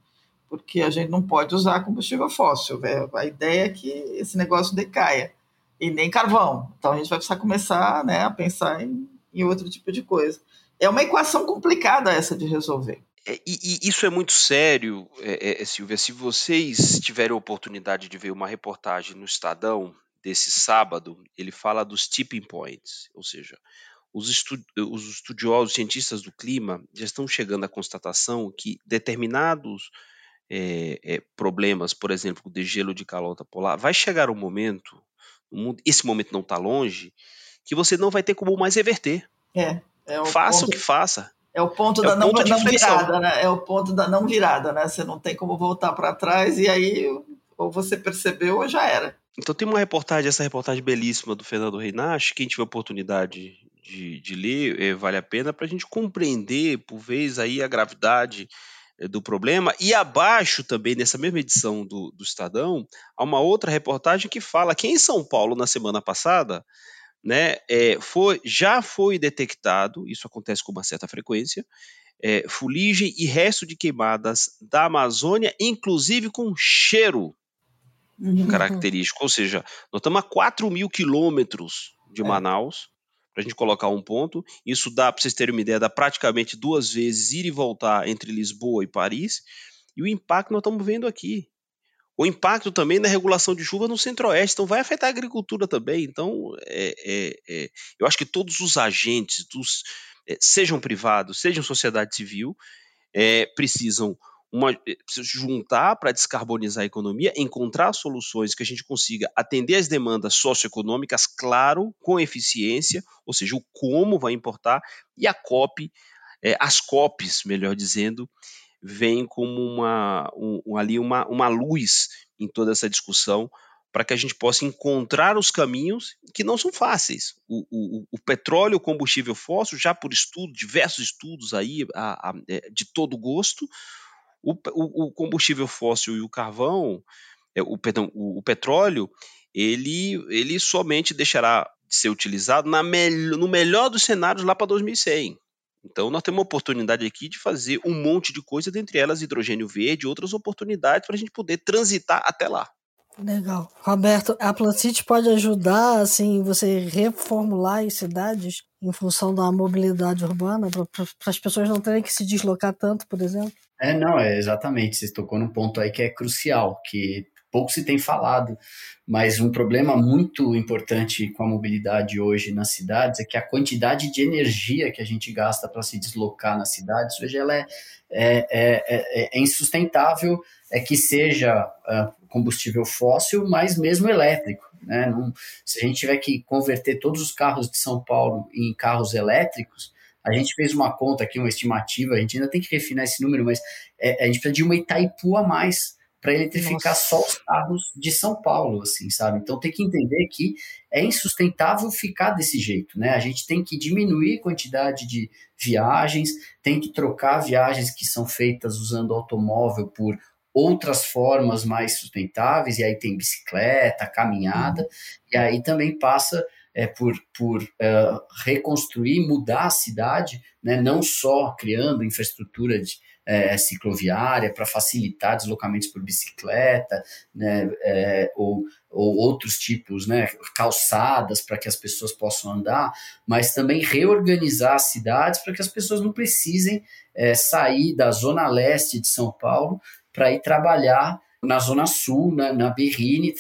Porque a gente não pode usar combustível fóssil. Né? A ideia é que esse negócio decaia. E nem carvão. Então a gente vai precisar começar né, a pensar em, em outro tipo de coisa. É uma equação complicada essa de resolver. É, e, e, isso é muito sério, é, é, Silvia. Se vocês tiverem a oportunidade de ver uma reportagem no Estadão desse sábado, ele fala dos tipping points, ou seja, os, estu os estudiosos, cientistas do clima, já estão chegando à constatação que determinados é, é, problemas, por exemplo, o degelo de calota polar, vai chegar um momento, esse momento não está longe, que você não vai ter como mais reverter. É. é faça ponto, o que faça. É o ponto é da o não, não virada, né? É o ponto da não virada, né? Você não tem como voltar para trás e aí ou você percebeu ou já era. Então tem uma reportagem, essa reportagem belíssima do Fernando Reinache, quem tiver oportunidade de, de ler, é, vale a pena para a gente compreender, por vez, aí a gravidade é, do problema. E abaixo também, nessa mesma edição do, do Estadão, há uma outra reportagem que fala que em São Paulo, na semana passada, né, é, foi, já foi detectado, isso acontece com uma certa frequência, é, fuligem e resto de queimadas da Amazônia, inclusive com cheiro uhum. característico. Ou seja, nós estamos a 4 mil quilômetros de é. Manaus, para a gente colocar um ponto. Isso dá, para vocês terem uma ideia, dá praticamente duas vezes ir e voltar entre Lisboa e Paris. E o impacto nós estamos vendo aqui. O impacto também na regulação de chuva no centro-oeste, então vai afetar a agricultura também. Então, é, é, é, eu acho que todos os agentes, dos, é, sejam privados, sejam sociedade civil, é, precisam uma, eh, juntar para descarbonizar a economia, encontrar soluções que a gente consiga atender às demandas socioeconômicas, claro, com eficiência, ou seja, o como vai importar, e a COP, é, as COPs, melhor dizendo, vem como uma, um, ali uma, uma luz em toda essa discussão para que a gente possa encontrar os caminhos que não são fáceis. O, o, o petróleo, o combustível fóssil, já por estudo, diversos estudos aí a, a, é, de todo gosto, o, o, combustível fóssil e o carvão, é, o, perdão, o, petróleo, ele, ele somente deixará de ser utilizado na no melhor dos cenários lá para 2100. Então nós temos uma oportunidade aqui de fazer um monte de coisa, dentre elas hidrogênio verde e outras oportunidades para a gente poder transitar até lá. Legal. Roberto, a Placite pode ajudar, assim, você reformular as cidades em função da mobilidade urbana, para as pessoas não terem que se deslocar tanto, por exemplo? É, não, é exatamente. Você tocou num ponto aí que é crucial, que pouco se tem falado, mas um problema muito importante com a mobilidade hoje nas cidades é que a quantidade de energia que a gente gasta para se deslocar nas cidades hoje ela é, é, é, é, é insustentável, é que seja uh, combustível fóssil, mas mesmo elétrico. Né? Não, se a gente tiver que converter todos os carros de São Paulo em carros elétricos, a gente fez uma conta aqui, uma estimativa, a gente ainda tem que refinar esse número, mas é, a gente precisa de uma Itaipu a mais para eletrificar Nossa. só os carros de São Paulo, assim, sabe? Então tem que entender que é insustentável ficar desse jeito, né? A gente tem que diminuir a quantidade de viagens, tem que trocar viagens que são feitas usando automóvel por outras formas mais sustentáveis, e aí tem bicicleta, caminhada, uhum. e aí também passa é, por, por uh, reconstruir, mudar a cidade, né, não só criando infraestrutura de, é, cicloviária para facilitar deslocamentos por bicicleta, né, é, ou, ou outros tipos, né, calçadas para que as pessoas possam andar, mas também reorganizar as cidades para que as pessoas não precisem é, sair da zona leste de São Paulo para ir trabalhar na Zona Sul, na, na Berrine,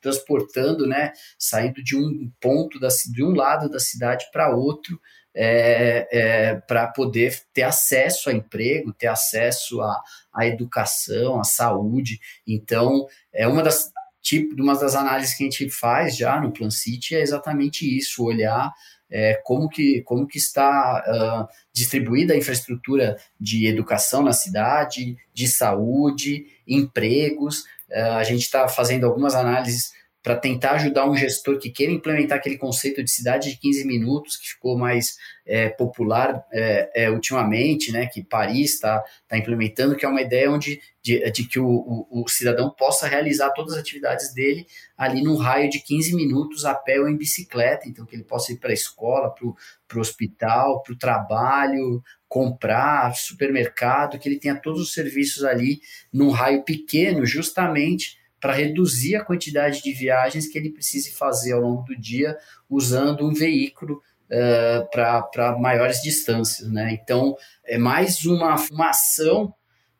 transportando, né, saindo de um ponto, da, de um lado da cidade para outro, é, é, para poder ter acesso a emprego, ter acesso à, à educação, à saúde. Então, é uma das tipo, uma das análises que a gente faz já no Plan City é exatamente isso, olhar é, como, que, como que está uh, distribuída a infraestrutura de educação na cidade, de saúde, empregos, Uh, a gente está fazendo algumas análises para tentar ajudar um gestor que queira implementar aquele conceito de cidade de 15 minutos, que ficou mais é, popular é, é, ultimamente, né, que Paris está tá implementando, que é uma ideia onde, de, de que o, o, o, cidadão possa realizar todas as atividades dele ali num raio de 15 minutos a pé ou em bicicleta, então que ele possa ir para a escola, para o hospital, para o trabalho, comprar, supermercado, que ele tenha todos os serviços ali num raio pequeno, justamente para reduzir a quantidade de viagens que ele precise fazer ao longo do dia usando um veículo uh, para maiores distâncias. Né? Então, é mais uma, uma ação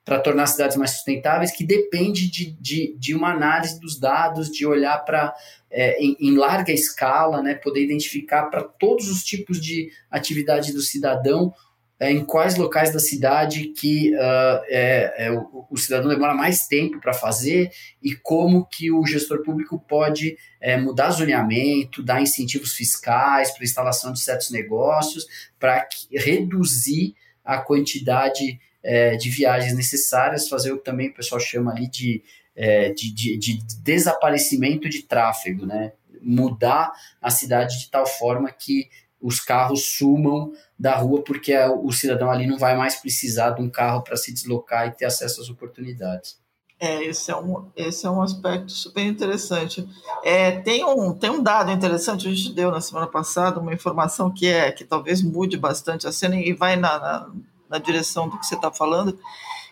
para tornar as cidades mais sustentáveis que depende de, de, de uma análise dos dados, de olhar para é, em, em, larga escala, né, poder identificar para todos os tipos de atividade do cidadão é, em quais locais da cidade que uh, é, é, o, o, cidadão demora mais tempo para fazer e como que o gestor público pode é, mudar zoneamento, dar incentivos fiscais para instalação de certos negócios, para reduzir a quantidade é, de viagens necessárias, fazer o que também o pessoal chama ali de, é, de, de, de desaparecimento de tráfego, né? mudar a cidade de tal forma que os carros sumam da rua porque o cidadão ali não vai mais precisar de um carro para se deslocar e ter acesso às oportunidades. É, esse é um, esse é um aspecto super interessante. É, tem, um, tem um dado interessante, a gente deu na semana passada uma informação que é que talvez mude bastante a cena e vai na, na, na direção do que você está falando,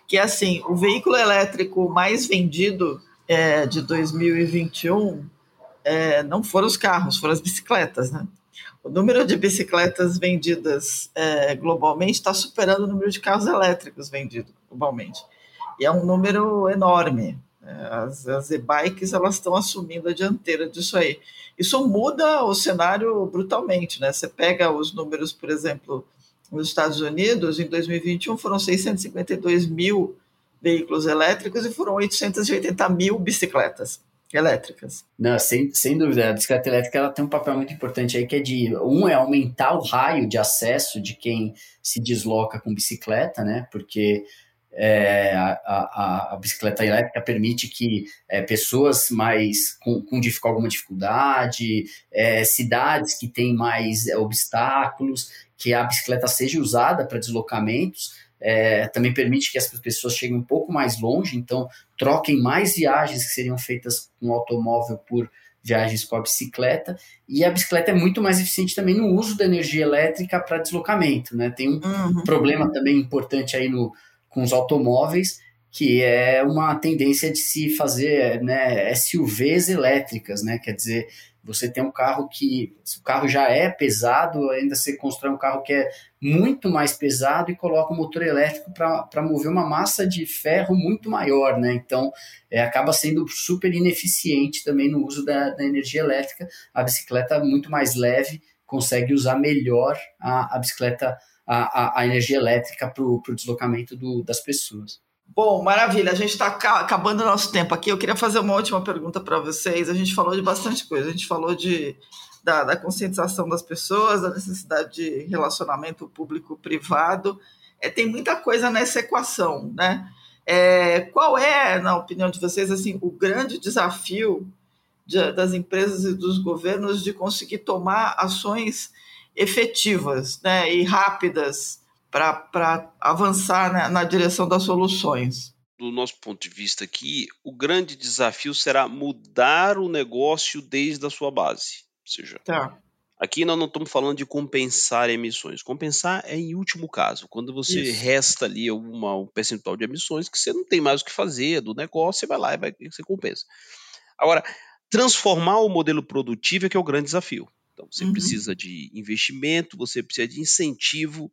que é assim, o veículo elétrico mais vendido é, de 2021 é, não foram os carros, foram as bicicletas, né? O número de bicicletas vendidas é, globalmente está superando o número de carros elétricos vendidos globalmente. E é um número enorme. É, as, as e-bikes elas estão assumindo a dianteira disso aí. Isso muda o cenário brutalmente. Né? Você pega os números, por exemplo, nos Estados Unidos, em 2021 foram 652 mil veículos elétricos e foram 880 mil bicicletas elétricas. Não, sem, sem dúvida, a bicicleta elétrica ela tem um papel muito importante aí, que é de, um é aumentar o raio de acesso de quem se desloca com bicicleta, né, porque é, a, a, a, bicicleta elétrica permite que é, pessoas mais com, com alguma dificuldade, é, cidades que têm mais obstáculos, que a bicicleta seja usada para deslocamentos, é, também permite que as pessoas cheguem um pouco mais longe, então troquem mais viagens que seriam feitas com automóvel por viagens com a bicicleta. E a bicicleta é muito mais eficiente também no uso da energia elétrica para deslocamento. Né? Tem um uhum. problema também importante aí no, com os automóveis, que é uma tendência de se fazer né, SUVs elétricas, né? Quer dizer, você tem um carro que, se o carro já é pesado, ainda você constrói um carro que é muito mais pesado e coloca um motor elétrico para mover uma massa de ferro muito maior, né? Então, é, acaba sendo super ineficiente também no uso da, da energia elétrica. A bicicleta muito mais leve consegue usar melhor a, a bicicleta, a, a, a energia elétrica para o deslocamento do, das pessoas. Bom, maravilha. A gente está acabando o nosso tempo aqui. Eu queria fazer uma última pergunta para vocês. A gente falou de bastante coisa. A gente falou de, da, da conscientização das pessoas, da necessidade de relacionamento público-privado. É, tem muita coisa nessa equação, né? É, qual é, na opinião de vocês, assim, o grande desafio de, das empresas e dos governos de conseguir tomar ações efetivas né, e rápidas para avançar na, na direção das soluções. Do nosso ponto de vista aqui, o grande desafio será mudar o negócio desde a sua base. Ou seja, tá. aqui nós não estamos falando de compensar emissões. Compensar é em último caso, quando você Isso. resta ali uma, um percentual de emissões que você não tem mais o que fazer do negócio, você vai lá e vai, você compensa. Agora, transformar o modelo produtivo é que é o grande desafio. Então, você uhum. precisa de investimento, você precisa de incentivo,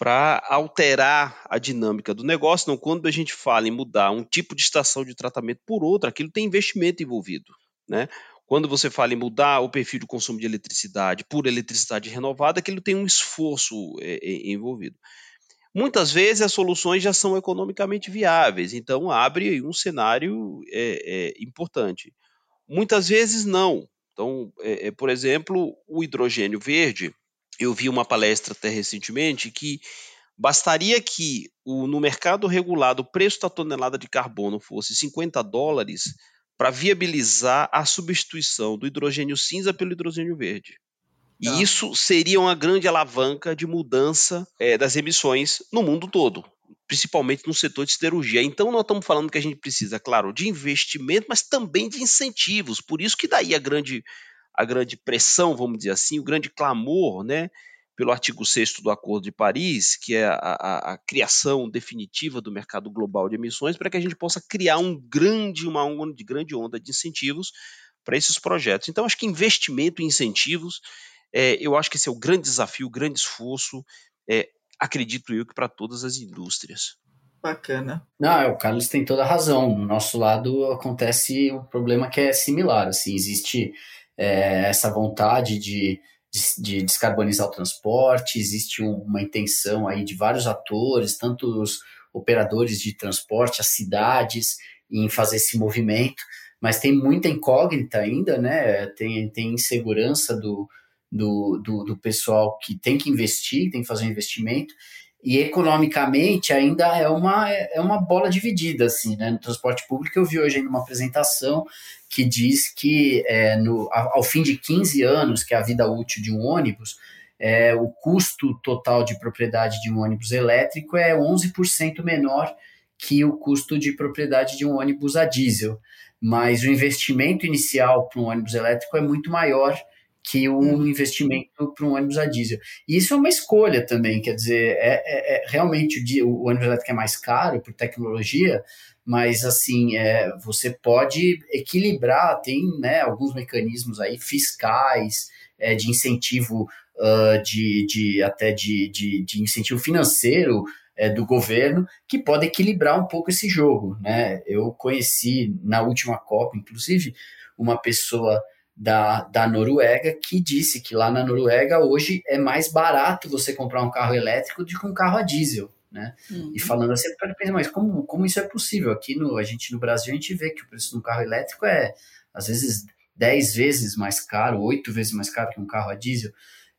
para alterar a dinâmica do negócio. Não, quando a gente fala em mudar um tipo de estação de tratamento por outra, aquilo tem investimento envolvido, né? Quando você fala em mudar o perfil de consumo de eletricidade por eletricidade renovada, aquilo tem um esforço é, é, envolvido. Muitas vezes as soluções já são economicamente viáveis, então abre um cenário é, é importante. Muitas vezes não. Então, é, é, por exemplo, o hidrogênio verde, eu vi uma palestra até recentemente que Bastaria que o, no mercado regulado o preço da tonelada de carbono fosse 50 dólares para viabilizar a substituição do hidrogênio cinza pelo hidrogênio verde. E tá. isso seria uma grande alavanca de mudança é, das emissões no mundo todo, principalmente no setor de siderurgia. Então, nós estamos falando que a gente precisa, claro, de investimento, mas também de incentivos. Por isso que daí a grande, a grande pressão, vamos dizer assim, o grande clamor, né? pelo artigo 6 do Acordo de Paris, que é a, a, a, criação definitiva do mercado global de emissões, para que a gente possa criar um grande, uma onda de grande onda de incentivos para esses projetos. Então, acho que investimento em incentivos, é, eu acho que esse é o grande desafio, o grande esforço, é, acredito eu, que para todas as indústrias. Bacana. Não, é, o Carlos tem toda a razão. No nosso lado acontece um problema que é similar. Assim, existe é, essa vontade de de, de descarbonizar o transporte, existe uma intenção aí de vários atores, tanto os operadores de transporte, as cidades, em fazer esse movimento, mas tem muita incógnita ainda, né? Tem, tem insegurança do, do, do, do pessoal que tem que investir, tem que fazer um investimento, e economicamente ainda é uma, é uma bola dividida, assim, né? No transporte público eu vi hoje ainda uma apresentação que diz que é, no, ao fim de 15 anos, que é a vida útil de um ônibus, é, o custo total de propriedade de um ônibus elétrico é 11% menor que o custo de propriedade de um ônibus a diesel. Mas o investimento inicial para um ônibus elétrico é muito maior que um hum. investimento para um ônibus a diesel. E isso é uma escolha também, quer dizer, é, é, é realmente o, o, ônibus elétrico é mais caro por tecnologia, mas assim, é, você pode equilibrar, tem né, alguns mecanismos aí fiscais, é, de incentivo, uh, de, de, até de, de, de incentivo financeiro é, do governo, que pode equilibrar um pouco esse jogo. Né? Eu conheci na última Copa, inclusive, uma pessoa da, da Noruega que disse que lá na Noruega hoje é mais barato você comprar um carro elétrico do que um carro a diesel. Né? Uhum. E falando assim, eu pensei, mas como, como isso é possível? Aqui no, a gente no Brasil a gente vê que o preço de um carro elétrico é às vezes 10 vezes mais caro, 8 vezes mais caro que um carro a diesel.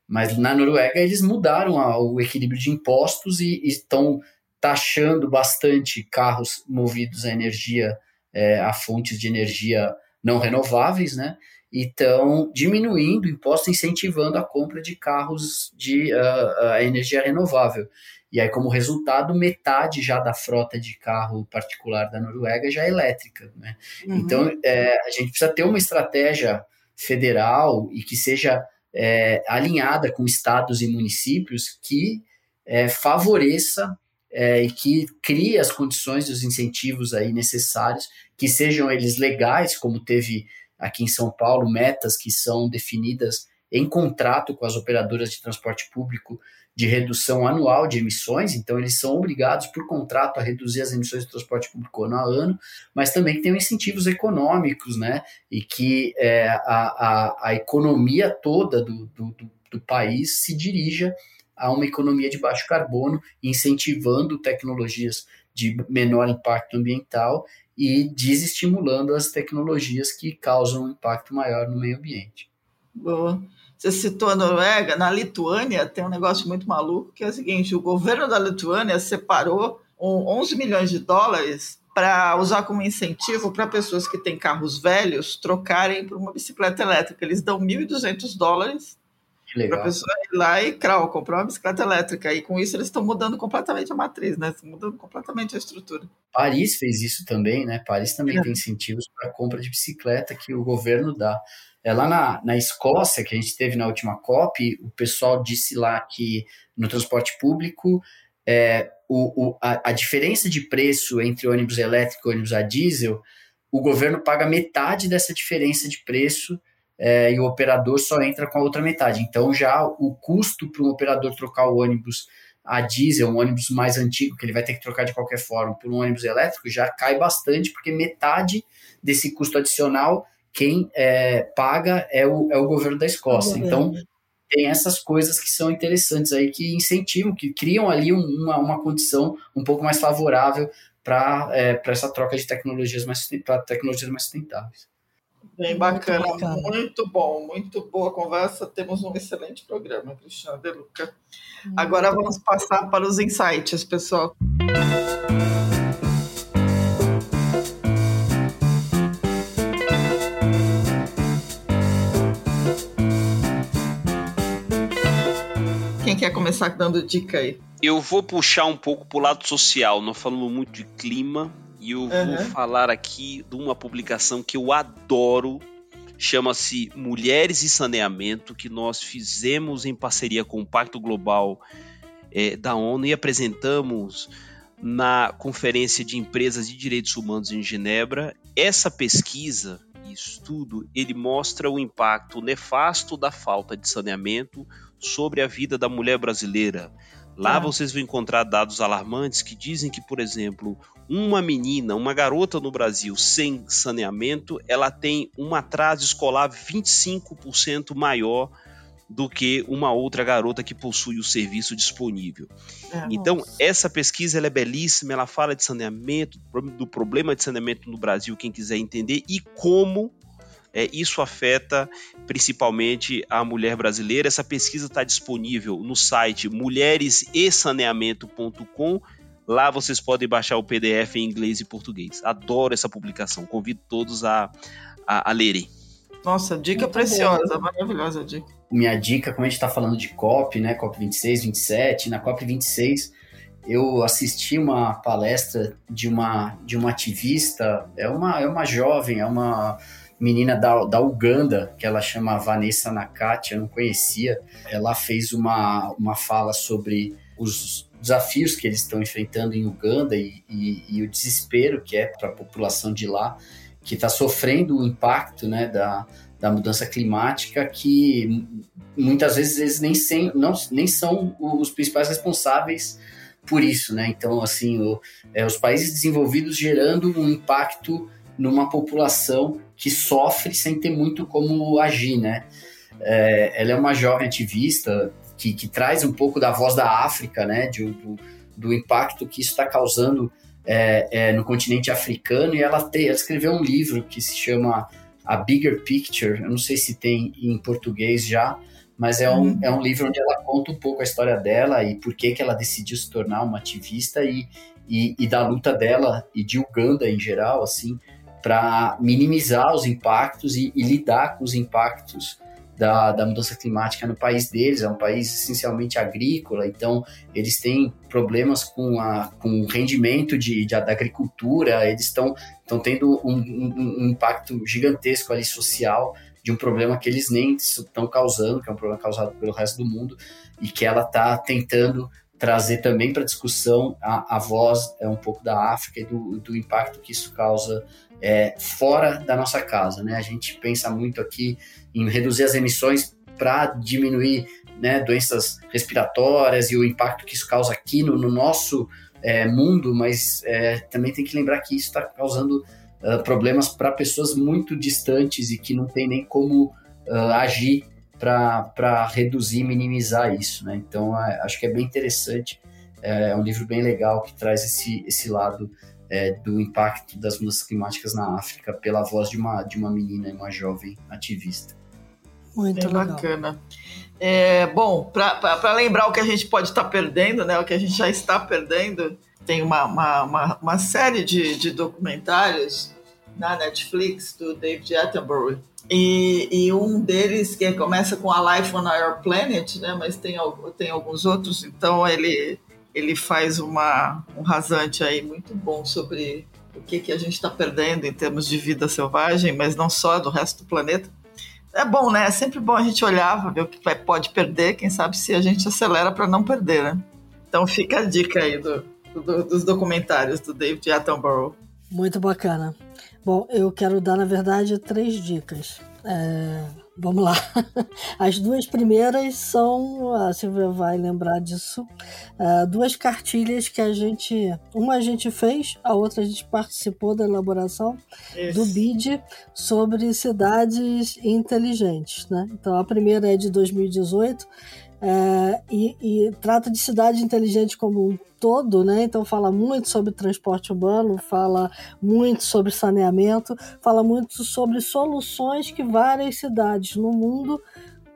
Mas na Noruega eles mudaram a, o equilíbrio de impostos e, estão taxando bastante carros movidos a energia, é, a fontes de energia não renováveis, né? Estão diminuindo o imposto, incentivando a compra de carros de uh, energia renovável. E aí, como resultado, metade já da frota de carro particular da Noruega já é elétrica. Né? Uhum. Então, é, a gente precisa ter uma estratégia federal e que seja é, alinhada com estados e municípios que é, favoreça é, e que crie as condições e os incentivos aí necessários, que sejam eles legais, como teve aqui em São Paulo, metas que são definidas em contrato com as operadoras de transporte público de redução anual de emissões, então eles são obrigados por contrato a reduzir as emissões de transporte público ano a ano, mas também tenham incentivos econômicos, né, e que é, a, a, a economia toda do, do, do país se dirija a uma economia de baixo carbono, incentivando tecnologias de menor impacto ambiental e desestimulando as tecnologias que causam um impacto maior no meio ambiente. Boa. Você citou a Noruega, na Lituânia tem um negócio muito maluco que é o seguinte: o governo da Lituânia separou 11 milhões de dólares para usar como incentivo para pessoas que têm carros velhos trocarem por uma bicicleta elétrica. Eles dão 1.200 dólares para a pessoa ir lá e, crau, comprar uma bicicleta elétrica. E com isso eles estão mudando completamente a matriz, né? Estão mudando completamente a estrutura. Paris fez isso também, né? Paris também é. tem incentivos para compra de bicicleta que o governo dá. É, lá na, na Escócia, que a gente teve na última COP, o pessoal disse lá que no transporte público é, o, o, a, a diferença de preço entre ônibus elétrico e ônibus a diesel, o governo paga metade dessa diferença de preço é, e o operador só entra com a outra metade. Então, já o custo para um operador trocar o ônibus a diesel, um ônibus mais antigo, que ele vai ter que trocar de qualquer forma, por um ônibus elétrico, já cai bastante, porque metade desse custo adicional, quem é, paga é o, é o governo da Escócia. Então, tem essas coisas que são interessantes aí, que incentivam, que criam ali uma, uma condição um pouco mais favorável para é, essa troca de tecnologias mais, tecnologias mais sustentáveis. Bem bacana, muito, bacana. muito bom, muito boa conversa. Temos um excelente programa, Cristiano De Luca. Agora vamos passar para os insights, pessoal. Quem quer começar dando dica aí? Eu vou puxar um pouco para o lado social. Nós falamos muito de clima e eu uhum. vou falar aqui de uma publicação que eu adoro. Chama-se Mulheres e Saneamento, que nós fizemos em parceria com o Pacto Global é, da ONU e apresentamos na Conferência de Empresas de Direitos Humanos em Genebra. Essa pesquisa e estudo ele mostra o impacto nefasto da falta de saneamento sobre a vida da mulher brasileira. Lá é. vocês vão encontrar dados alarmantes que dizem que, por exemplo, uma menina, uma garota no Brasil sem saneamento, ela tem um atraso escolar 25% maior do que uma outra garota que possui o serviço disponível. É, então, essa pesquisa é belíssima, ela fala de saneamento, do problema de saneamento no Brasil, quem quiser entender, e como é, isso afeta principalmente a mulher brasileira. Essa pesquisa está disponível no site mulheresesaneamento.com. Lá vocês podem baixar o PDF em inglês e português. Adoro essa publicação. Convido todos a, a, a lerem. Nossa, dica Muito preciosa, bom. maravilhosa dica. Minha dica, como a gente está falando de COP, né? COP 26, 27, na COP 26 eu assisti uma palestra de uma de uma ativista, é uma é uma jovem, é uma menina da, da Uganda, que ela chama Vanessa Nakati, eu não conhecia. Ela fez uma, uma fala sobre os desafios que eles estão enfrentando em Uganda e, e, e o desespero que é para a população de lá, que está sofrendo o impacto né, da, da mudança climática, que muitas vezes eles nem, sem, não, nem são os principais responsáveis por isso. Né? Então, assim, o, é, os países desenvolvidos gerando um impacto numa população que sofre sem ter muito como agir, né? É, ela é uma jovem ativista que, que, traz um pouco da voz da África, né? De, do, do impacto que isso está causando é, é, no continente africano e ela, te, ela escreveu um livro que se chama A Bigger Picture, eu não sei se tem em português já, mas é um, uhum. é um livro onde ela conta um pouco a história dela e por que, que ela decidiu se tornar uma ativista e, e, e da luta dela e de Uganda em geral, assim, para minimizar os impactos e, e, lidar com os impactos da, da, mudança climática no país deles. É um país essencialmente agrícola, então eles têm problemas com, a, com o rendimento de, de da agricultura, eles estão tendo um, um, um, impacto gigantesco ali social de um problema que eles nem estão causando, que é um problema causado pelo resto do mundo, e que ela está tentando trazer também para discussão a, a voz é um pouco da África e do, do impacto que isso causa é, fora da nossa casa. Né? A gente pensa muito aqui em reduzir as emissões para diminuir né, doenças respiratórias e o impacto que isso causa aqui no, no nosso é, mundo, mas é, também tem que lembrar que isso está causando uh, problemas para pessoas muito distantes e que não tem nem como uh, agir para reduzir, minimizar isso. Né? Então, acho que é bem interessante. É, é um livro bem legal que traz esse, esse lado é, do impacto das mudanças climáticas na África pela voz de uma, de uma menina e uma jovem ativista. Muito Bem legal. bacana. É, bom, para lembrar o que a gente pode estar tá perdendo, né, o que a gente já está perdendo, tem uma, uma, uma, uma série de, de documentários na Netflix do David Attenborough. E, e, um deles que começa com a Life on Our Planet, né? Mas tem, tem alguns outros. Então ele ele faz uma, um rasante aí muito bom sobre o que, que a gente está perdendo em termos de vida selvagem, mas não só do resto do planeta. É bom, né? É sempre bom a gente olhar, ver o que pode perder, quem sabe se a gente acelera para não perder, né? Então fica a dica aí do, do, dos documentários do David Attenborough. Muito bacana. Bom, eu quero dar, na verdade, três dicas. É, Vamos lá. As duas primeiras são, a Silvia vai lembrar disso, uh, duas cartilhas que a gente, uma a gente fez, a outra a gente participou da elaboração Isso. do BID sobre cidades inteligentes, né? Então a primeira é de 2018, é, e, e, trata de cidade inteligente como um todo, né? Então fala muito sobre transporte urbano, fala muito sobre saneamento, fala muito sobre soluções que várias cidades no mundo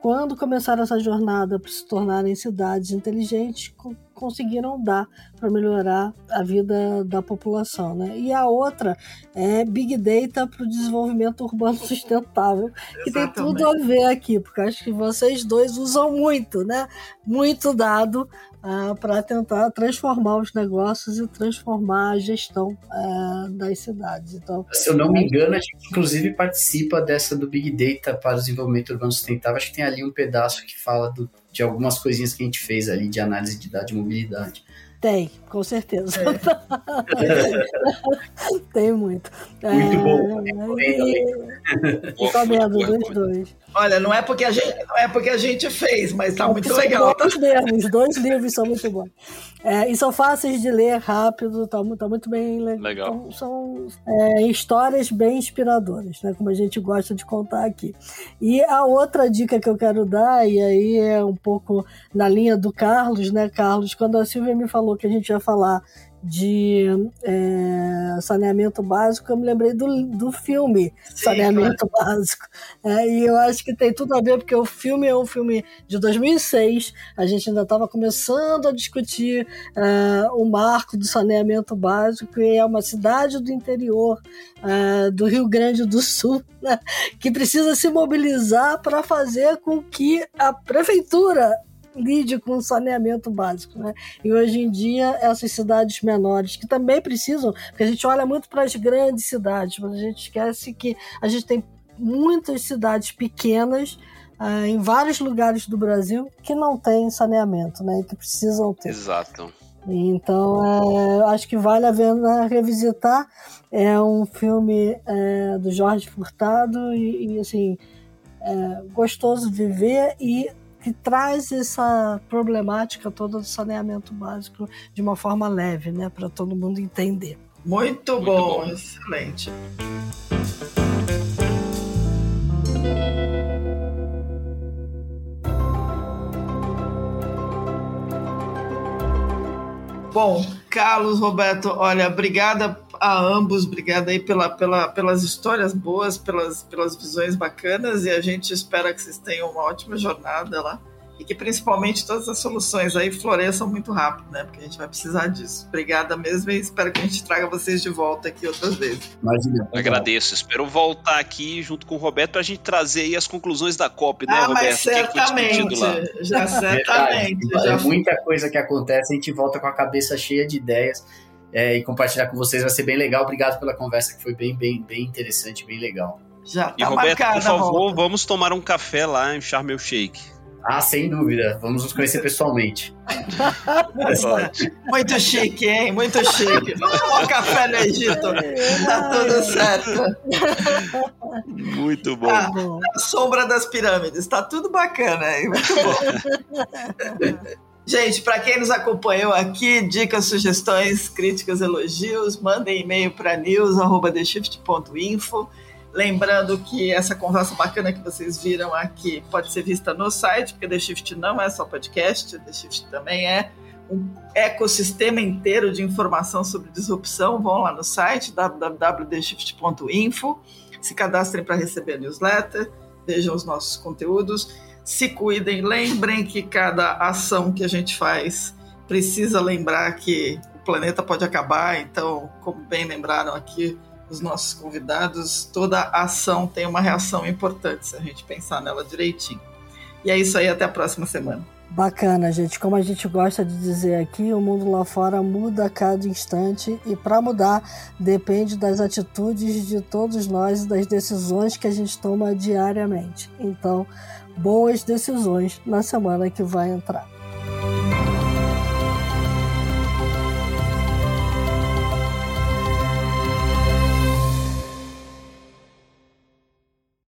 quando começaram essa jornada para se tornarem cidades inteligentes, conseguiram dar para melhorar a vida da população. Né? E a outra é Big Data para o desenvolvimento urbano sustentável, que Exatamente. tem tudo a ver aqui, porque acho que vocês dois usam muito, né? Muito dado uh, para tentar transformar os negócios e transformar a gestão uh, das cidades. Então, Se eu não me engano, a gente inclusive participa dessa do Big Data para o desenvolvimento urbano sustentável. Acho que tem ali um pedaço que fala do, de algumas coisinhas que a gente fez ali de análise de dados de mobilidade. Tem, com certeza. É. Tem muito. Muito é, bom. Recomendo, dois, dois. Olha, não é porque a gente, não é porque a gente fez, mas está muito legal. Bons mesmo, os dois livros são muito bons. É, e são fáceis de ler rápido, tá, tá muito bem legal. Então, são é, histórias bem inspiradoras, né? Como a gente gosta de contar aqui. E a outra dica que eu quero dar, e aí é um pouco na linha do Carlos, né, Carlos? Quando a Silvia me falou que a gente ia falar de é, saneamento básico, eu me lembrei do, do filme Sim, Saneamento claro. Básico. É, e eu acho que tem tudo a ver, porque o filme é um filme de 2006, a gente ainda estava começando a discutir é, o marco do saneamento básico, e é uma cidade do interior é, do Rio Grande do Sul, né, que precisa se mobilizar para fazer com que a prefeitura lide com saneamento básico, né? E hoje em dia essas cidades menores que também precisam, porque a gente olha muito para as grandes cidades, mas a gente esquece que a gente tem muitas cidades pequenas uh, em vários lugares do Brasil que não têm saneamento, né? E que precisam ter. Exato. Então, é, acho que vale a pena revisitar. É um filme é, do Jorge Furtado e, e assim, é, gostoso de ver e que traz essa problemática toda do saneamento básico de uma forma leve, né, para todo mundo entender. Muito, Muito bom, bom, excelente. Bom, Carlos, Roberto, olha, obrigada a ambos, obrigada aí pela, pela, pelas histórias boas, pelas, pelas visões bacanas e a gente espera que vocês tenham uma ótima jornada lá e que principalmente todas as soluções aí floresçam muito rápido, né? Porque a gente vai precisar disso. Obrigada mesmo e espero que a gente traga vocês de volta aqui outras vezes. Imagina. agradeço. Espero voltar aqui junto com o Roberto para a gente trazer aí as conclusões da COP, né, ah, Roberto? Mas certamente, já certamente. É, já... muita coisa que acontece, a gente volta com a cabeça cheia de ideias. É, e compartilhar com vocês vai ser bem legal. Obrigado pela conversa, que foi bem, bem, bem interessante, bem legal. Já tá e Roberto, por favor, vamos tomar um café lá em Charmel Shake. Ah, sem dúvida. Vamos nos conhecer pessoalmente. Muito chique, hein? Muito chique. Vamos tomar um café no Egito. Tá tudo certo. Muito bom. Ah, a sombra das pirâmides. Tá tudo bacana, hein? Muito bom. Gente, para quem nos acompanhou aqui, dicas, sugestões, críticas, elogios, mandem e-mail para news.theshift.info. Lembrando que essa conversa bacana que vocês viram aqui pode ser vista no site, porque The Shift não é só podcast, The Shift também é um ecossistema inteiro de informação sobre disrupção. Vão lá no site www.theshift.info, se cadastrem para receber a newsletter, vejam os nossos conteúdos, se cuidem, lembrem que cada ação que a gente faz precisa lembrar que o planeta pode acabar, então, como bem lembraram aqui, os nossos convidados, toda ação tem uma reação importante se a gente pensar nela direitinho. E é isso aí, até a próxima semana. Bacana, gente. Como a gente gosta de dizer aqui, o mundo lá fora muda a cada instante e para mudar depende das atitudes de todos nós e das decisões que a gente toma diariamente. Então, boas decisões na semana que vai entrar.